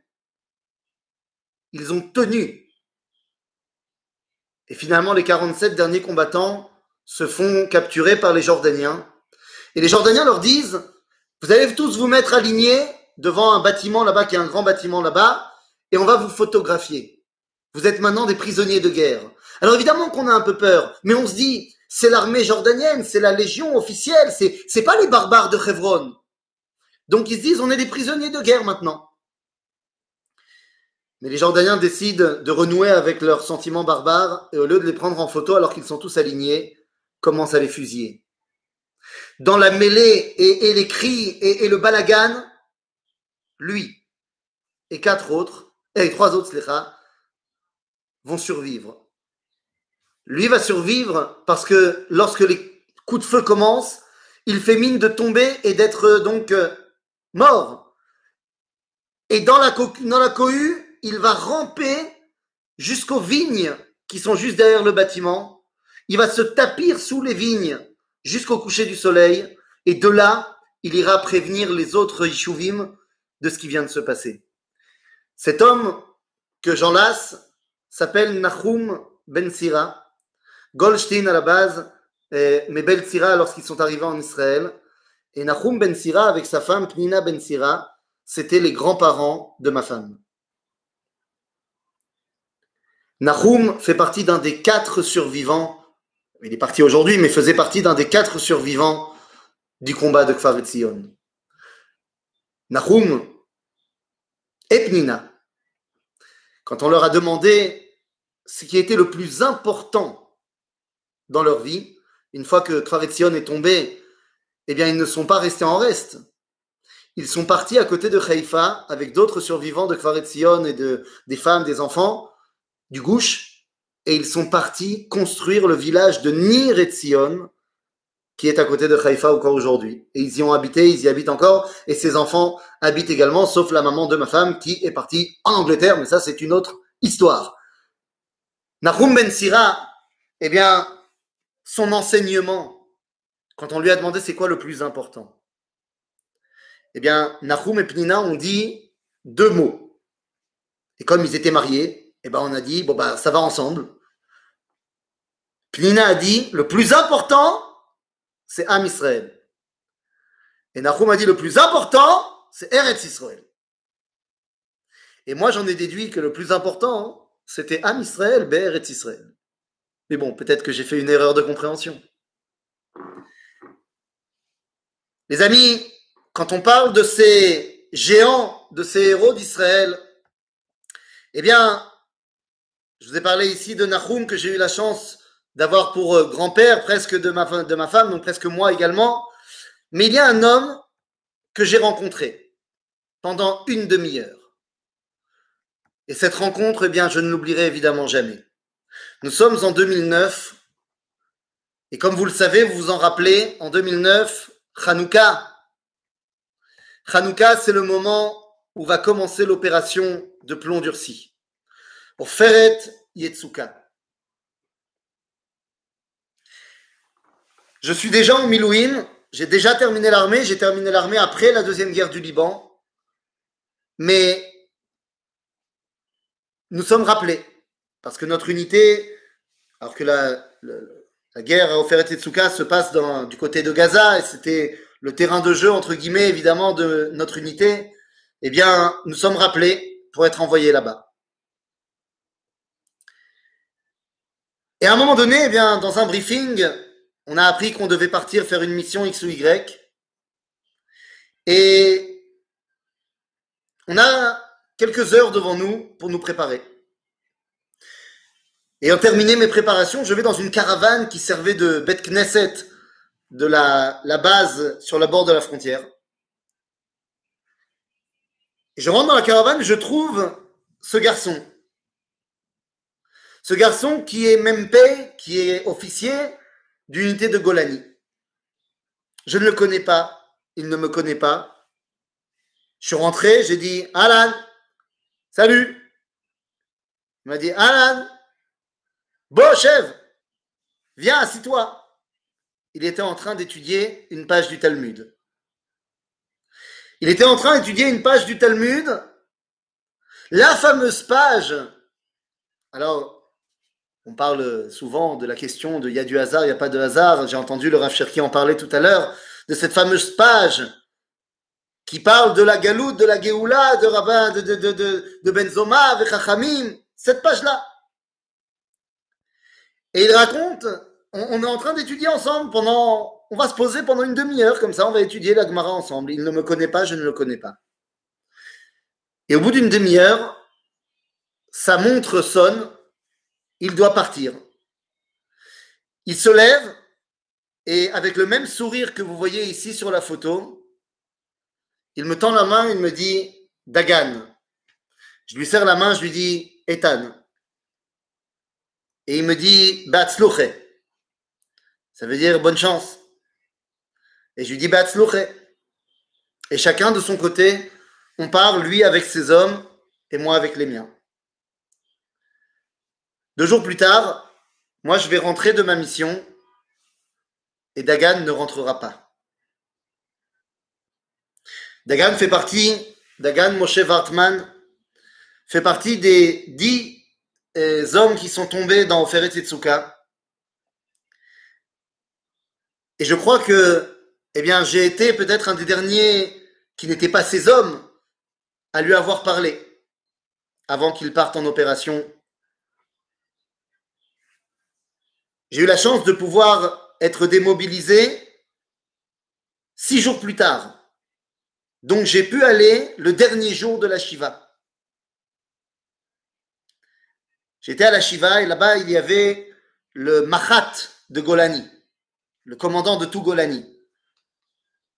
Ils ont tenu. Et finalement, les 47 derniers combattants se font capturer par les Jordaniens. Et les Jordaniens leur disent, vous allez tous vous mettre alignés devant un bâtiment là-bas, qui est un grand bâtiment là-bas, et on va vous photographier. Vous êtes maintenant des prisonniers de guerre. Alors évidemment qu'on a un peu peur, mais on se dit, c'est l'armée jordanienne, c'est la légion officielle, c'est, c'est pas les barbares de Hebron. Donc ils se disent, on est des prisonniers de guerre maintenant. Mais les Jordaniens décident de renouer avec leurs sentiments barbares et au lieu de les prendre en photo alors qu'ils sont tous alignés, commencent à les fusiller. Dans la mêlée et, les cris et, le balagan, lui et quatre autres, et trois autres, vont survivre. Lui va survivre parce que lorsque les coups de feu commencent, il fait mine de tomber et d'être donc euh, mort. Et dans la, dans la cohue, il va ramper jusqu'aux vignes qui sont juste derrière le bâtiment. Il va se tapir sous les vignes jusqu'au coucher du soleil. Et de là, il ira prévenir les autres Yishuvim de ce qui vient de se passer. Cet homme que j'enlace s'appelle Nahum Ben Sira. Goldstein à la base, mais Ben Sira lorsqu'ils sont arrivés en Israël. Et Nahum Ben Sira avec sa femme Pnina Ben Sira, c'était les grands-parents de ma femme. Nahum fait partie d'un des quatre survivants. Il est parti aujourd'hui, mais faisait partie d'un des quatre survivants du combat de Kfar Etzion. Nahum et Pnina, quand on leur a demandé ce qui était le plus important dans leur vie, une fois que Kfar Etzion est tombé, eh bien, ils ne sont pas restés en reste. Ils sont partis à côté de Haïfa avec d'autres survivants de Kfar Etzion et de, des femmes, des enfants, du Gouche et ils sont partis construire le village de Nir Etzion, qui est à côté de Haïfa encore aujourd'hui. Et ils y ont habité, ils y habitent encore, et ses enfants habitent également, sauf la maman de ma femme qui est partie en Angleterre, mais ça c'est une autre histoire. Nahum Ben Sira, eh bien, son enseignement quand on lui a demandé c'est quoi le plus important Eh bien, Nahum et Pnina ont dit deux mots. Et comme ils étaient mariés, eh ben on a dit bon bah ça va ensemble. Pnina a dit le plus important c'est Am Israël. Et Nahum a dit le plus important c'est Eretz Israël. Et moi j'en ai déduit que le plus important c'était Am Israël, Eretz Israël. Mais bon, peut-être que j'ai fait une erreur de compréhension. Les amis, quand on parle de ces géants, de ces héros d'Israël, eh bien, je vous ai parlé ici de Nahum que j'ai eu la chance d'avoir pour euh, grand-père presque de ma, de ma femme, donc presque moi également. Mais il y a un homme que j'ai rencontré pendant une demi-heure. Et cette rencontre, eh bien, je ne l'oublierai évidemment jamais. Nous sommes en 2009. Et comme vous le savez, vous vous en rappelez, en 2009, Hanouka. Hanouka, c'est le moment où va commencer l'opération de plomb durci. Pour Feret Yetsuka. Je suis déjà en Milouine. J'ai déjà terminé l'armée. J'ai terminé l'armée après la deuxième guerre du Liban. Mais nous sommes rappelés parce que notre unité, alors que la, la, guerre à Oferet Tetsuka se passe dans, du côté de Gaza, et c'était le terrain de jeu, entre guillemets, évidemment, de notre unité, eh bien, nous sommes rappelés pour être envoyés là-bas. Et à un moment donné, eh bien, dans un briefing, on a appris qu'on devait partir faire une mission X ou Y. Et on a quelques heures devant nous pour nous préparer. Ayant terminé mes préparations, je vais dans une caravane qui servait de Bet Knesset, de la, la base sur le bord de la frontière. Je rentre dans la caravane, je trouve ce garçon. Ce garçon qui est Mempe, qui est officier d'unité de Golani. Je ne le connais pas, il ne me connaît pas. Je suis rentré, j'ai dit Alan, salut. Il m'a dit Alan, Bon, chef, viens, assis-toi. Il était en train d'étudier une page du Talmud. Il était en train d'étudier une page du Talmud, la fameuse page. Alors, on parle souvent de la question de il y a du hasard, il n'y a pas de hasard. J'ai entendu le Rav Cherki en parler tout à l'heure, de cette fameuse page qui parle de la galoute, de la Géoula, de Rabbin, de, de, de, Benzoma, de cette page-là. Et il raconte, on, est en train d'étudier ensemble pendant, on va se poser pendant une demi-heure, comme ça on va étudier la Gemara ensemble. Il ne me connaît pas, je ne le connais pas. Et au bout d'une demi-heure, sa montre sonne, il doit partir. Il se lève et avec le même sourire que vous voyez ici sur la photo, il me tend la main, il me dit Dagan. Je lui serre la main, je lui dis Ethan. Et il me dit Batzluche. Ça veut dire bonne chance. Et je lui dis Batzluche. Et chacun de son côté, on parle, lui avec ses hommes et moi avec les miens. Deux jours plus tard, moi je vais rentrer de ma mission et Dagan ne rentrera pas. Dagan fait partie, Dagan Moshe Wartman fait partie des dix hommes qui sont tombés dans Oferet Tetsuka. Et je crois que, eh bien, j'ai été peut-être un des derniers qui n'étaient pas ces hommes à lui avoir parlé avant qu'il parte en opération. J'ai eu la chance de pouvoir être démobilisé six jours plus tard. Donc j'ai pu aller le dernier jour de la Shiva. J'étais à la Shiva et là-bas, il y avait le Mahat de Golani, le commandant de tout Golani.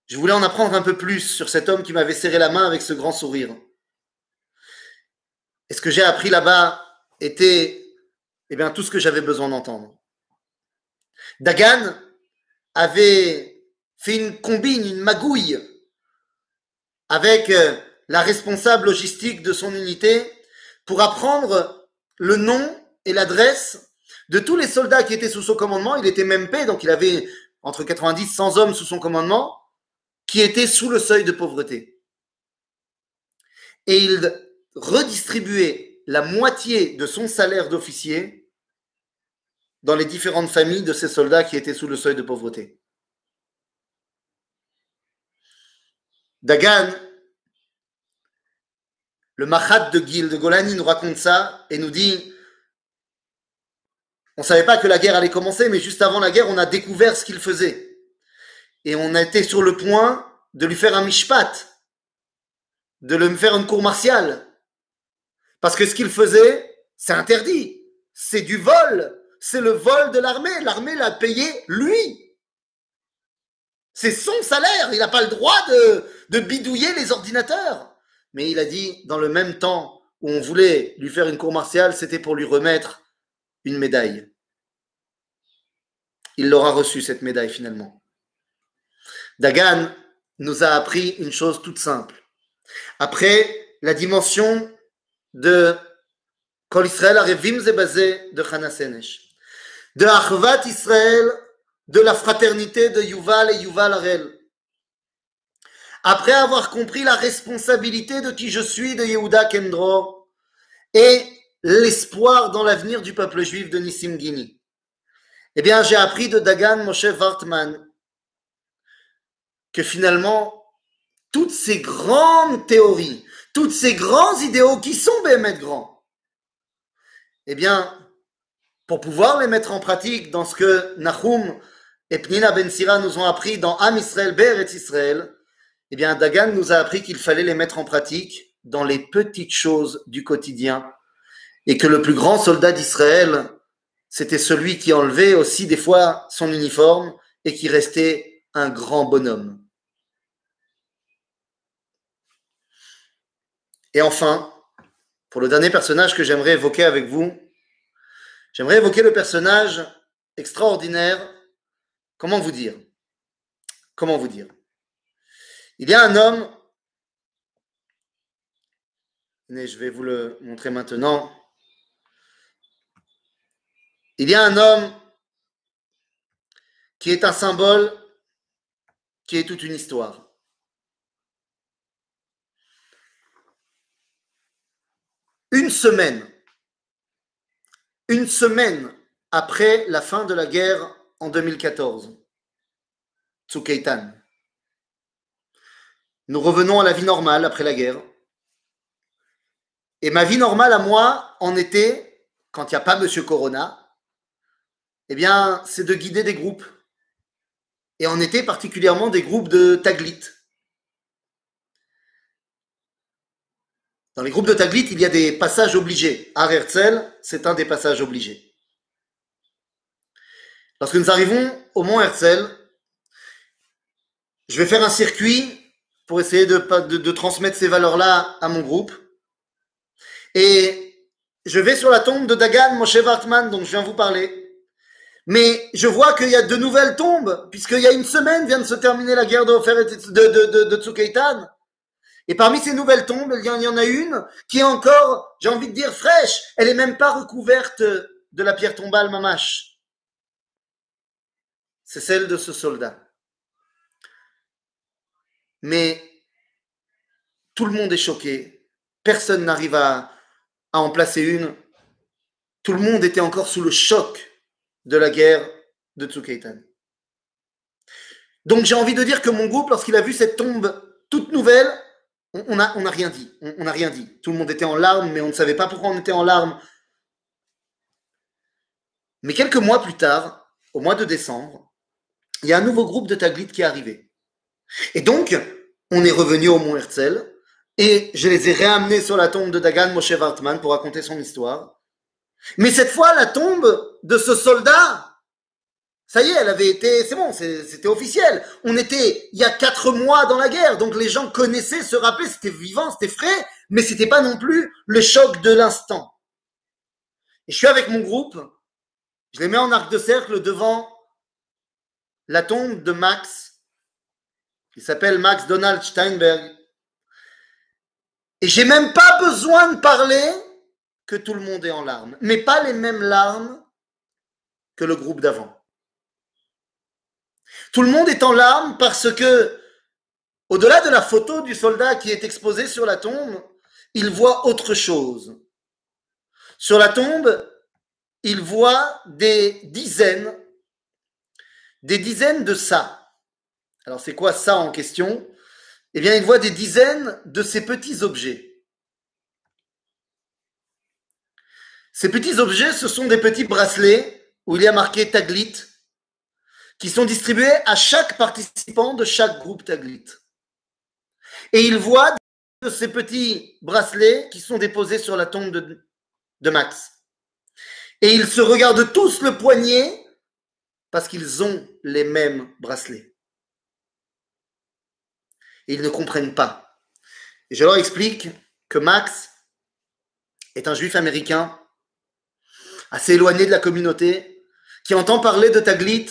Je voulais en apprendre un peu plus sur cet homme qui m'avait serré la main avec ce grand sourire. Et ce que j'ai appris là-bas était eh bien, tout ce que j'avais besoin d'entendre. Dagan avait fait une combine, une magouille avec euh, la responsable logistique de son unité pour apprendre le nom et l'adresse De tous les soldats qui étaient sous son commandement, il était même paix, donc il avait entre 90 et 100 hommes sous son commandement, qui étaient sous le seuil de pauvreté. Et il redistribuait la moitié de son salaire d'officier dans les différentes familles de ces soldats qui étaient sous le seuil de pauvreté. Dagan, le Mahat de Gil de Golani nous raconte ça et nous dit on ne savait pas que la guerre allait commencer, mais juste avant la guerre, on a découvert ce qu'il faisait. Et on a été sur le point de lui faire un mishpat, de lui faire une cour martiale. Parce que ce qu'il faisait, c'est interdit. C'est du vol. C'est le vol de l'armée. L'armée l'a payé lui. C'est son salaire. Il n'a pas le droit de, de bidouiller les ordinateurs. Mais il a dit, dans le même temps où on voulait lui faire une cour martiale, c'était pour lui remettre une médaille. Il l'aura reçu, cette médaille, finalement. Dagan nous a appris une chose toute simple. Après la dimension de Kol Israël Arevim Zebazé de Chana Senesh, de Achvat Israël, de la fraternité de Yuval et Yuval Arel, après avoir compris la responsabilité de qui je suis de Yehuda Kendro et l'espoir dans l'avenir du peuple juif de Nissim Gini, eh bien, j'ai appris de Dagan Moshe Wartman que finalement, toutes ces grandes théories, toutes ces grands idéaux qui sont Béhémet grands, eh bien, pour pouvoir les mettre en pratique dans ce que Nahum et Pnina Ben Sira nous ont appris dans Am Israël, Ber et Israël, eh bien, Dagan nous a appris qu'il fallait les mettre en pratique dans les petites choses du quotidien et que le plus grand soldat d'Israël, c'était celui qui enlevait aussi des fois son uniforme et qui restait un grand bonhomme. Et enfin, pour le dernier personnage que j'aimerais évoquer avec vous, j'aimerais évoquer le personnage extraordinaire. Comment vous dire? Comment vous dire? Il y a un homme, je vais vous le montrer maintenant. Il y a un homme qui est un symbole, qui est toute une histoire. Une semaine, une semaine après la fin de la guerre en 2014, Tsukeitan. Nous revenons à la vie normale après la guerre. Et ma vie normale à moi en était, quand il n'y a pas Monsieur Corona, eh bien, c'est de guider des groupes. Et en été particulièrement des groupes de Taglit. Dans les groupes de Taglit, il y a des passages obligés. Ar Herzl, c'est un des passages obligés. Lorsque nous arrivons au mont Herzl, je vais faire un circuit pour essayer de, de transmettre ces valeurs-là à mon groupe. Et je vais sur la tombe de Dagan Moshe Wartman, dont je viens vous parler. Mais je vois qu'il y a de nouvelles tombes, puisqu'il y a une semaine vient de se terminer la guerre de, de, de, de. Et parmi ces nouvelles tombes, il y en a une qui est encore, j'ai envie de dire, fraîche. Elle n'est même pas recouverte de la pierre tombale mamache. C'est celle de ce soldat. Mais tout le monde est choqué. Personne n'arrive à, en placer une. Tout le monde était encore sous le choc de la guerre de Tsukeitan. Donc j'ai envie de dire que mon groupe, lorsqu'il a vu cette tombe toute nouvelle, on n'a rien dit. On n'a rien dit. Tout le monde était en larmes, mais on ne savait pas pourquoi on était en larmes. Mais quelques mois plus tard, au mois de décembre, il y a un nouveau groupe de Taglit qui est arrivé. Et donc, on est revenu au Mont Herzl et je les ai réamenés sur la tombe de Dagan Moshe Wartman pour raconter son histoire. Mais cette fois, la tombe de ce soldat ça y est, elle avait été, c'est bon, c'était officiel. On était il y a quatre mois dans la guerre, donc les gens connaissaient, se rappelaient, c'était vivant, c'était frais, mais c'était pas non plus le choc de l'instant. Et je suis avec mon groupe, je les mets en arc de cercle devant la tombe de Max, qui s'appelle Max Donald Steinberg. Et j'ai même pas besoin de parler que tout le monde est en larmes, mais pas les mêmes larmes que le groupe d'avant. Tout le monde est en larmes parce que, au-delà de la photo du soldat qui est exposé sur la tombe, il voit autre chose. Sur la tombe, il voit des dizaines, des dizaines de ça. Alors c'est quoi ça en question? Eh bien, il voit des dizaines de ces petits objets. Ces petits objets, ce sont des petits bracelets où il y a marqué Taglit, qui sont distribués à chaque participant de chaque groupe Taglit. Et il voit ces petits bracelets qui sont déposés sur la tombe de Max. Et ils se regardent tous le poignet parce qu'ils ont les mêmes bracelets. Ils ne comprennent pas. Et je leur explique que Max est un juif américain assez éloigné de la communauté, qui entend parler de Taglit,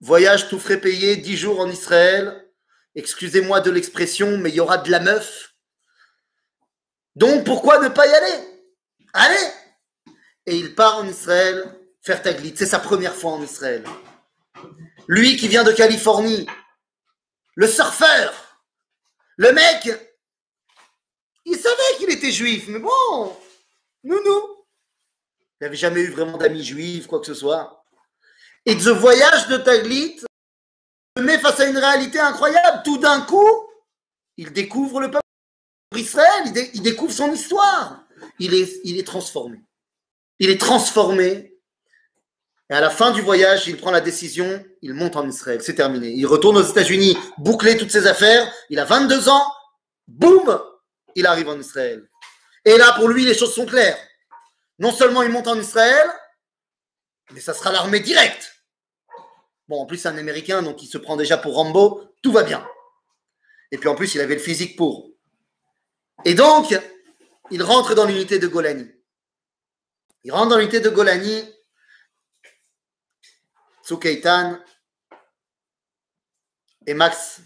voyage tout frais payé, dix jours en Israël, excusez-moi de l'expression, mais il y aura de la meuf. Donc pourquoi ne pas y aller? Allez Et il part en Israël faire Taglit. C'est sa première fois en Israël. Lui qui vient de Californie, le surfeur, le mec, il savait qu'il était juif, mais bon, nous, nous. Il n'avait jamais eu vraiment d'amis juifs, quoi que ce soit. Et ce voyage de Taglit se met face à une réalité incroyable. Tout d'un coup, il découvre le peuple d'Israël, il, découvre son histoire. Il est, il est transformé. Il est transformé. Et à la fin du voyage, il prend la décision, il monte en Israël. C'est terminé. Il retourne aux États-Unis, boucler toutes ses affaires. Il a 22 ans. Boum Il arrive en Israël. Et là, pour lui, les choses sont claires. Non seulement il monte en Israël, mais ça sera l'armée directe. Bon, en plus, c'est un Américain, donc il se prend déjà pour Rambo, tout va bien. Et puis en plus, il avait le physique pour. Et donc, il rentre dans l'unité de Golani. Il rentre dans l'unité de Golani, Tsukeitan et Max,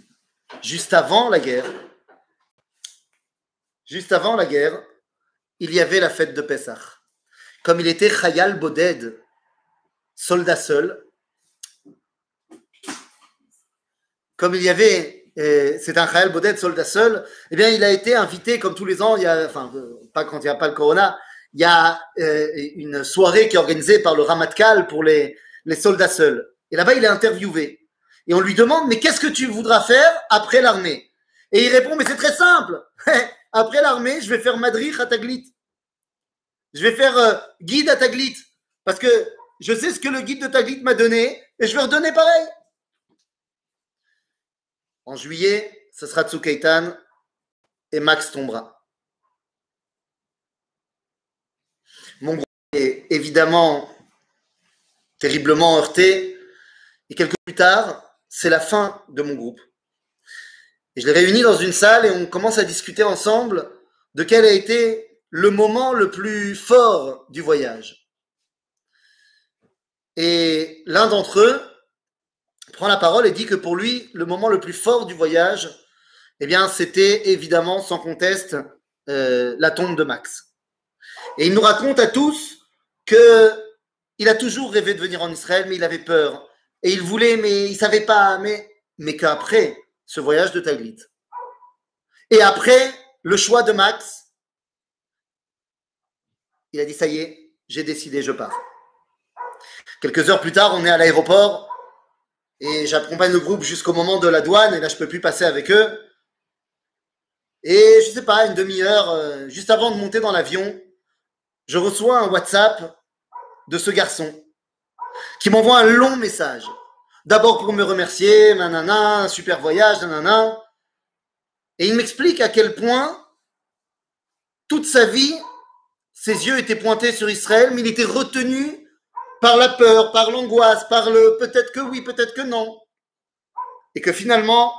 juste avant la guerre, juste avant la guerre, il y avait la fête de Pessah. Comme il était Khayal Boded, soldat seul, comme il y avait, euh, c'est un Khayal Boded, soldat seul, eh bien, il a été invité, comme tous les ans, il y a, enfin, pas quand il n'y a pas le Corona, il y a euh, une soirée qui est organisée par le Ramatkal pour les, les soldats seuls. Et là-bas, il est interviewé. Et on lui demande, mais qu'est-ce que tu voudras faire après l'armée? Et il répond, mais c'est très simple. [LAUGHS] après l'armée, je vais faire Madrid à Taglit. Je vais faire euh, guide à Taglit. Parce que je sais ce que le guide de Taglit m'a donné et je vais redonner pareil. En juillet, ce sera Tsukaitan et Max tombera. Mon groupe est évidemment terriblement heurté. Et quelques plus tard, c'est la fin de mon groupe. Et je les réunis dans une salle et on commence à discuter ensemble de quel a été le moment le plus fort du voyage. Et l'un d'entre eux prend la parole et dit que pour lui, le moment le plus fort du voyage, eh bien, c'était évidemment, sans conteste, euh, la tombe de Max. Et il nous raconte à tous que il a toujours rêvé de venir en Israël, mais il avait peur. Et il voulait, mais il savait pas, mais, mais qu'après ce voyage de Taglit, et après le choix de Max, il a dit ça y est, j'ai décidé, je pars. Quelques heures plus tard, on est à l'aéroport et j'accompagne le groupe jusqu'au moment de la douane et là je peux plus passer avec eux. Et je sais pas, une demi-heure, euh, juste avant de monter dans l'avion, je reçois un WhatsApp de ce garçon qui m'envoie un long message. D'abord pour me remercier, nanana, super voyage, nanana. Et il m'explique à quel point toute sa vie, ses yeux étaient pointés sur Israël, mais il était retenu par la peur, par l'angoisse, par le peut-être que oui, peut-être que non. Et que finalement,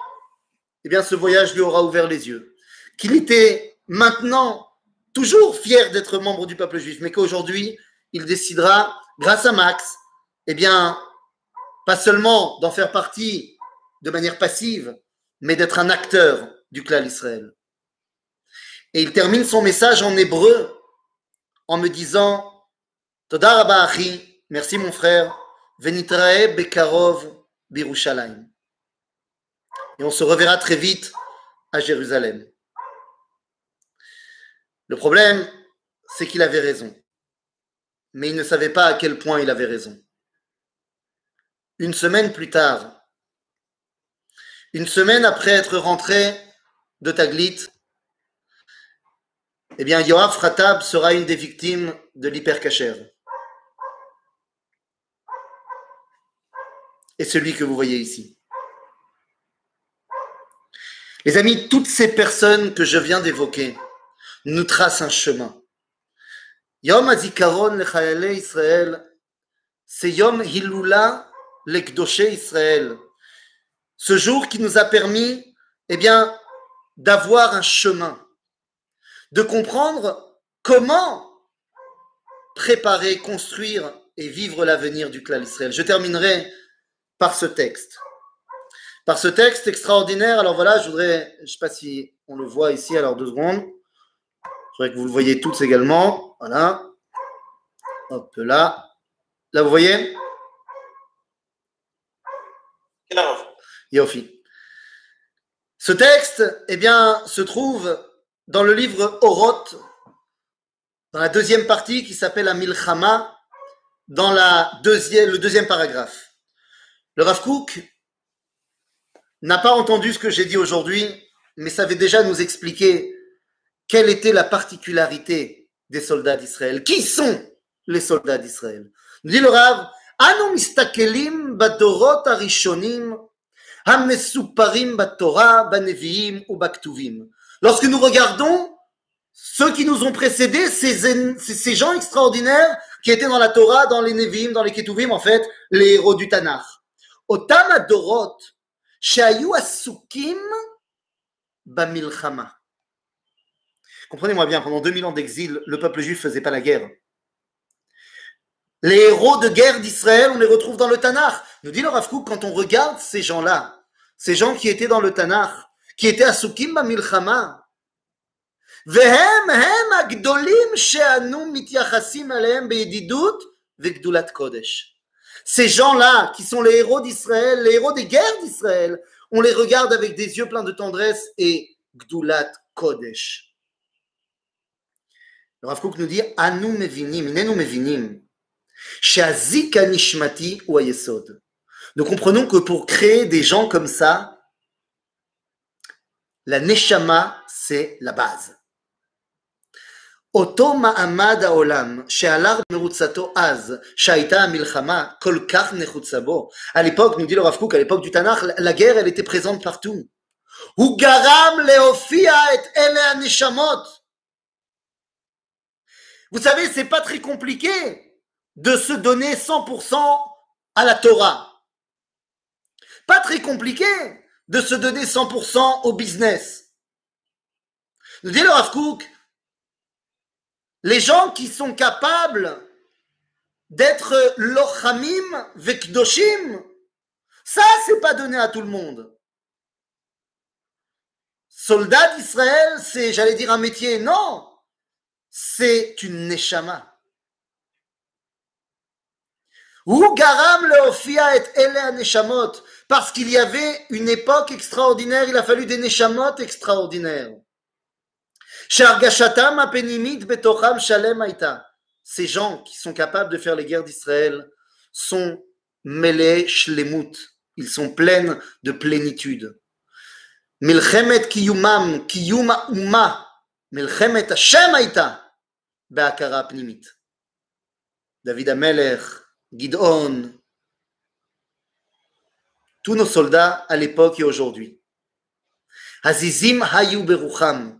eh bien, ce voyage lui aura ouvert les yeux. Qu'il était maintenant toujours fier d'être membre du peuple juif, mais qu'aujourd'hui, il décidera, grâce à Max, eh bien, pas seulement d'en faire partie de manière passive, mais d'être un acteur du clan Israël. Et il termine son message en hébreu en me disant Toda merci mon frère, Venitrae Bekarov Birushalayim. Et on se reverra très vite à Jérusalem. Le problème, c'est qu'il avait raison. Mais il ne savait pas à quel point il avait raison. Une semaine plus tard, une semaine après être rentré de Taglit, eh bien, Yoav Fratab sera une des victimes de l'hypercacher. Et celui que vous voyez ici. Les amis, toutes ces personnes que je viens d'évoquer nous tracent un chemin. Yom Azikaron le Israël, c'est Yom Hilula le Israël. Ce jour qui nous a permis, eh bien, d'avoir un chemin, de comprendre comment préparer, construire et vivre l'avenir du clan Israël. Je terminerai par ce texte. Par ce texte extraordinaire, alors voilà, je voudrais, je ne sais pas si on le voit ici, alors deux secondes. Je voudrais que vous le voyez tous également. Voilà. Hop là. Là, vous voyez? Yofi. Ce texte, eh bien, se trouve dans le livre Oroth, dans la deuxième partie qui s'appelle Amilchama, dans la deuxième, le deuxième paragraphe. Le Rav n'a pas entendu ce que j'ai dit aujourd'hui, mais savait déjà nous expliquer quelle était la particularité des soldats d'Israël. Qui sont les soldats d'Israël? Dit le Rav. Lorsque nous regardons ceux qui nous ont précédés, ces, gens extraordinaires qui étaient dans la Torah, dans les Nevi'im, dans les Ketuvim, en fait, les héros du Tanakh. Otam adorot, shayu asukim bamilchama. Comprenez-moi bien, pendant 2000 ans d'exil, le peuple juif faisait pas la guerre. Les héros de guerre d'Israël, on les retrouve dans le Tanakh. Nous dit le Rav quand on regarde ces gens-là, ces gens qui étaient dans le Tanakh, qui étaient à Sukim Milchama. והם הם הגדולים שאנו מתייחסים עליהם בידידות וגדולת קודש. Ces gens-là, qui sont les héros d'Israël, les héros des guerres d'Israël, on les regarde avec des yeux pleins de tendresse et gdulat kodesh. Le Rav Kook nous dit, anu mevinim, inenu mevinim, she'azika nishmati ou ayesod. Nous comprenons que pour créer des gens comme ça, la neshama, c'est la base. אותו מעמד העולם שעליו מרוצתו אז, שהייתה המלחמה כל כך נחוצה בו, à l'époque, nous dit le Rav Kook, à l'époque du Tanakh, la guerre, elle était présente partout. הוא גרם להופיע את אלה הנשמות. Vous savez, c'est pas très compliqué de se donner 100% à la Torah. Pas très compliqué de se donner 100% au business. Nous le Rav les gens qui sont capables d'être lochamim vekdoshim, ça c'est pas donné à tout le monde. Soldat d'Israël, c'est, j'allais dire un métier, non, c'est une neshama. Ou garam leofia et neshamot, parce qu'il y avait une époque extraordinaire, il a fallu des neshamot extraordinaires. Ces gens qui sont capables de faire les guerres d'Israël sont mêlés shlemut. Ils sont pleins de plénitude. Milchemet kiyumam, kiyuma umma, milchemet Hashem aita, David Amelech, Gidon, tous nos soldats à l'époque et aujourd'hui. Azizim hayu berucham,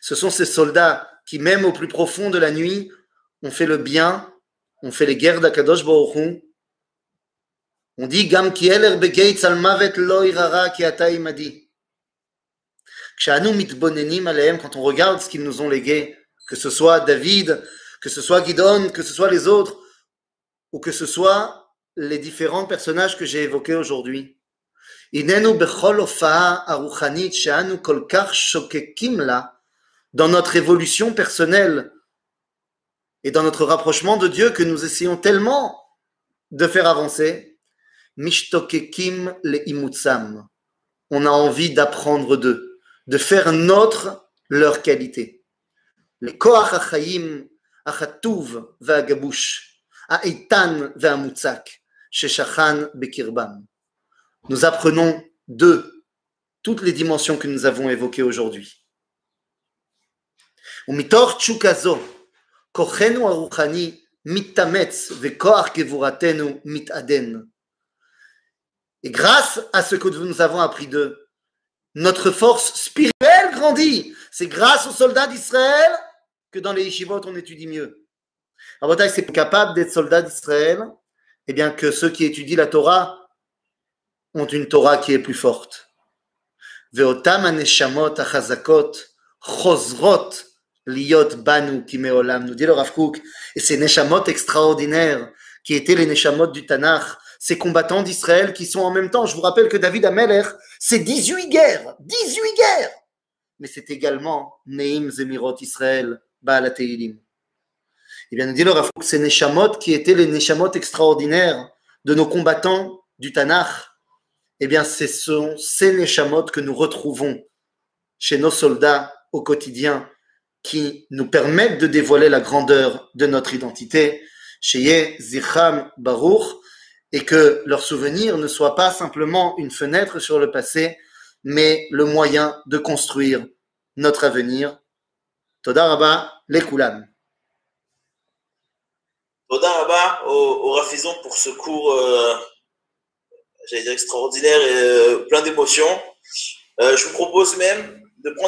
ce sont ces soldats qui, même au plus profond de la nuit, ont fait le bien, ont fait les guerres d'Akadosh on dit Gam Kieler al Mavet Imadi. Quand on regarde ce qu'ils nous ont légué, que ce soit David, que ce soit Guidon, que ce soit les autres, ou que ce soit les différents personnages que j'ai évoqués aujourd'hui. Dans notre évolution personnelle et dans notre rapprochement de Dieu que nous essayons tellement de faire avancer, Mishtokekim le imutsam. On a envie d'apprendre d'eux, de faire notre leur qualité. Le koach achayim achatuv ve'agabush, ha'eitan ve'amutzak, sheshachan bekirbam. Nous apprenons d'eux toutes les dimensions que nous avons évoquées aujourd'hui. ומיתוך תשוקה זו, כוחנו הרוחני מתאמץ וכוח גבורתנו מתעדן. Et grâce à ce que nous avons appris d'eux, notre force spirituelle grandit. C'est grâce aux soldats d'Israël que dans les yeshivot on étudie mieux. Rabotai, c'est capable d'être soldat d'Israël, eh bien que ceux qui étudient la Torah ont une Torah qui est plus forte. Veotam aneshamot achazakot chozrot liot banu kimeolam, nous dit le. Et ces neshamot extraordinaires qui étaient les neshamot du Tanakh, ces combattants d'Israël qui sont en même temps, je vous rappelle que David Ameler, c'est 18 guerres, 18 guerres. Mais c'est également Neim Zemirot Israël, Baal Teilim. Et bien, nous dit le Rav ces neshamot qui étaient les neshamot extraordinaires de nos combattants du Tanakh, eh bien, ce sont ces neshamot que nous retrouvons chez nos soldats au quotidien qui nous permettent de dévoiler la grandeur de notre identité, chez Zicham Baruch, et que leur souvenir ne soit pas simplement une fenêtre sur le passé, mais le moyen de construire notre avenir. Toda Rabba, les Kulam. Toda Rabba au, au Rafizon pour ce cours, euh, j'allais dire extraordinaire et euh, plein d'émotions. Euh, je vous propose même de prendre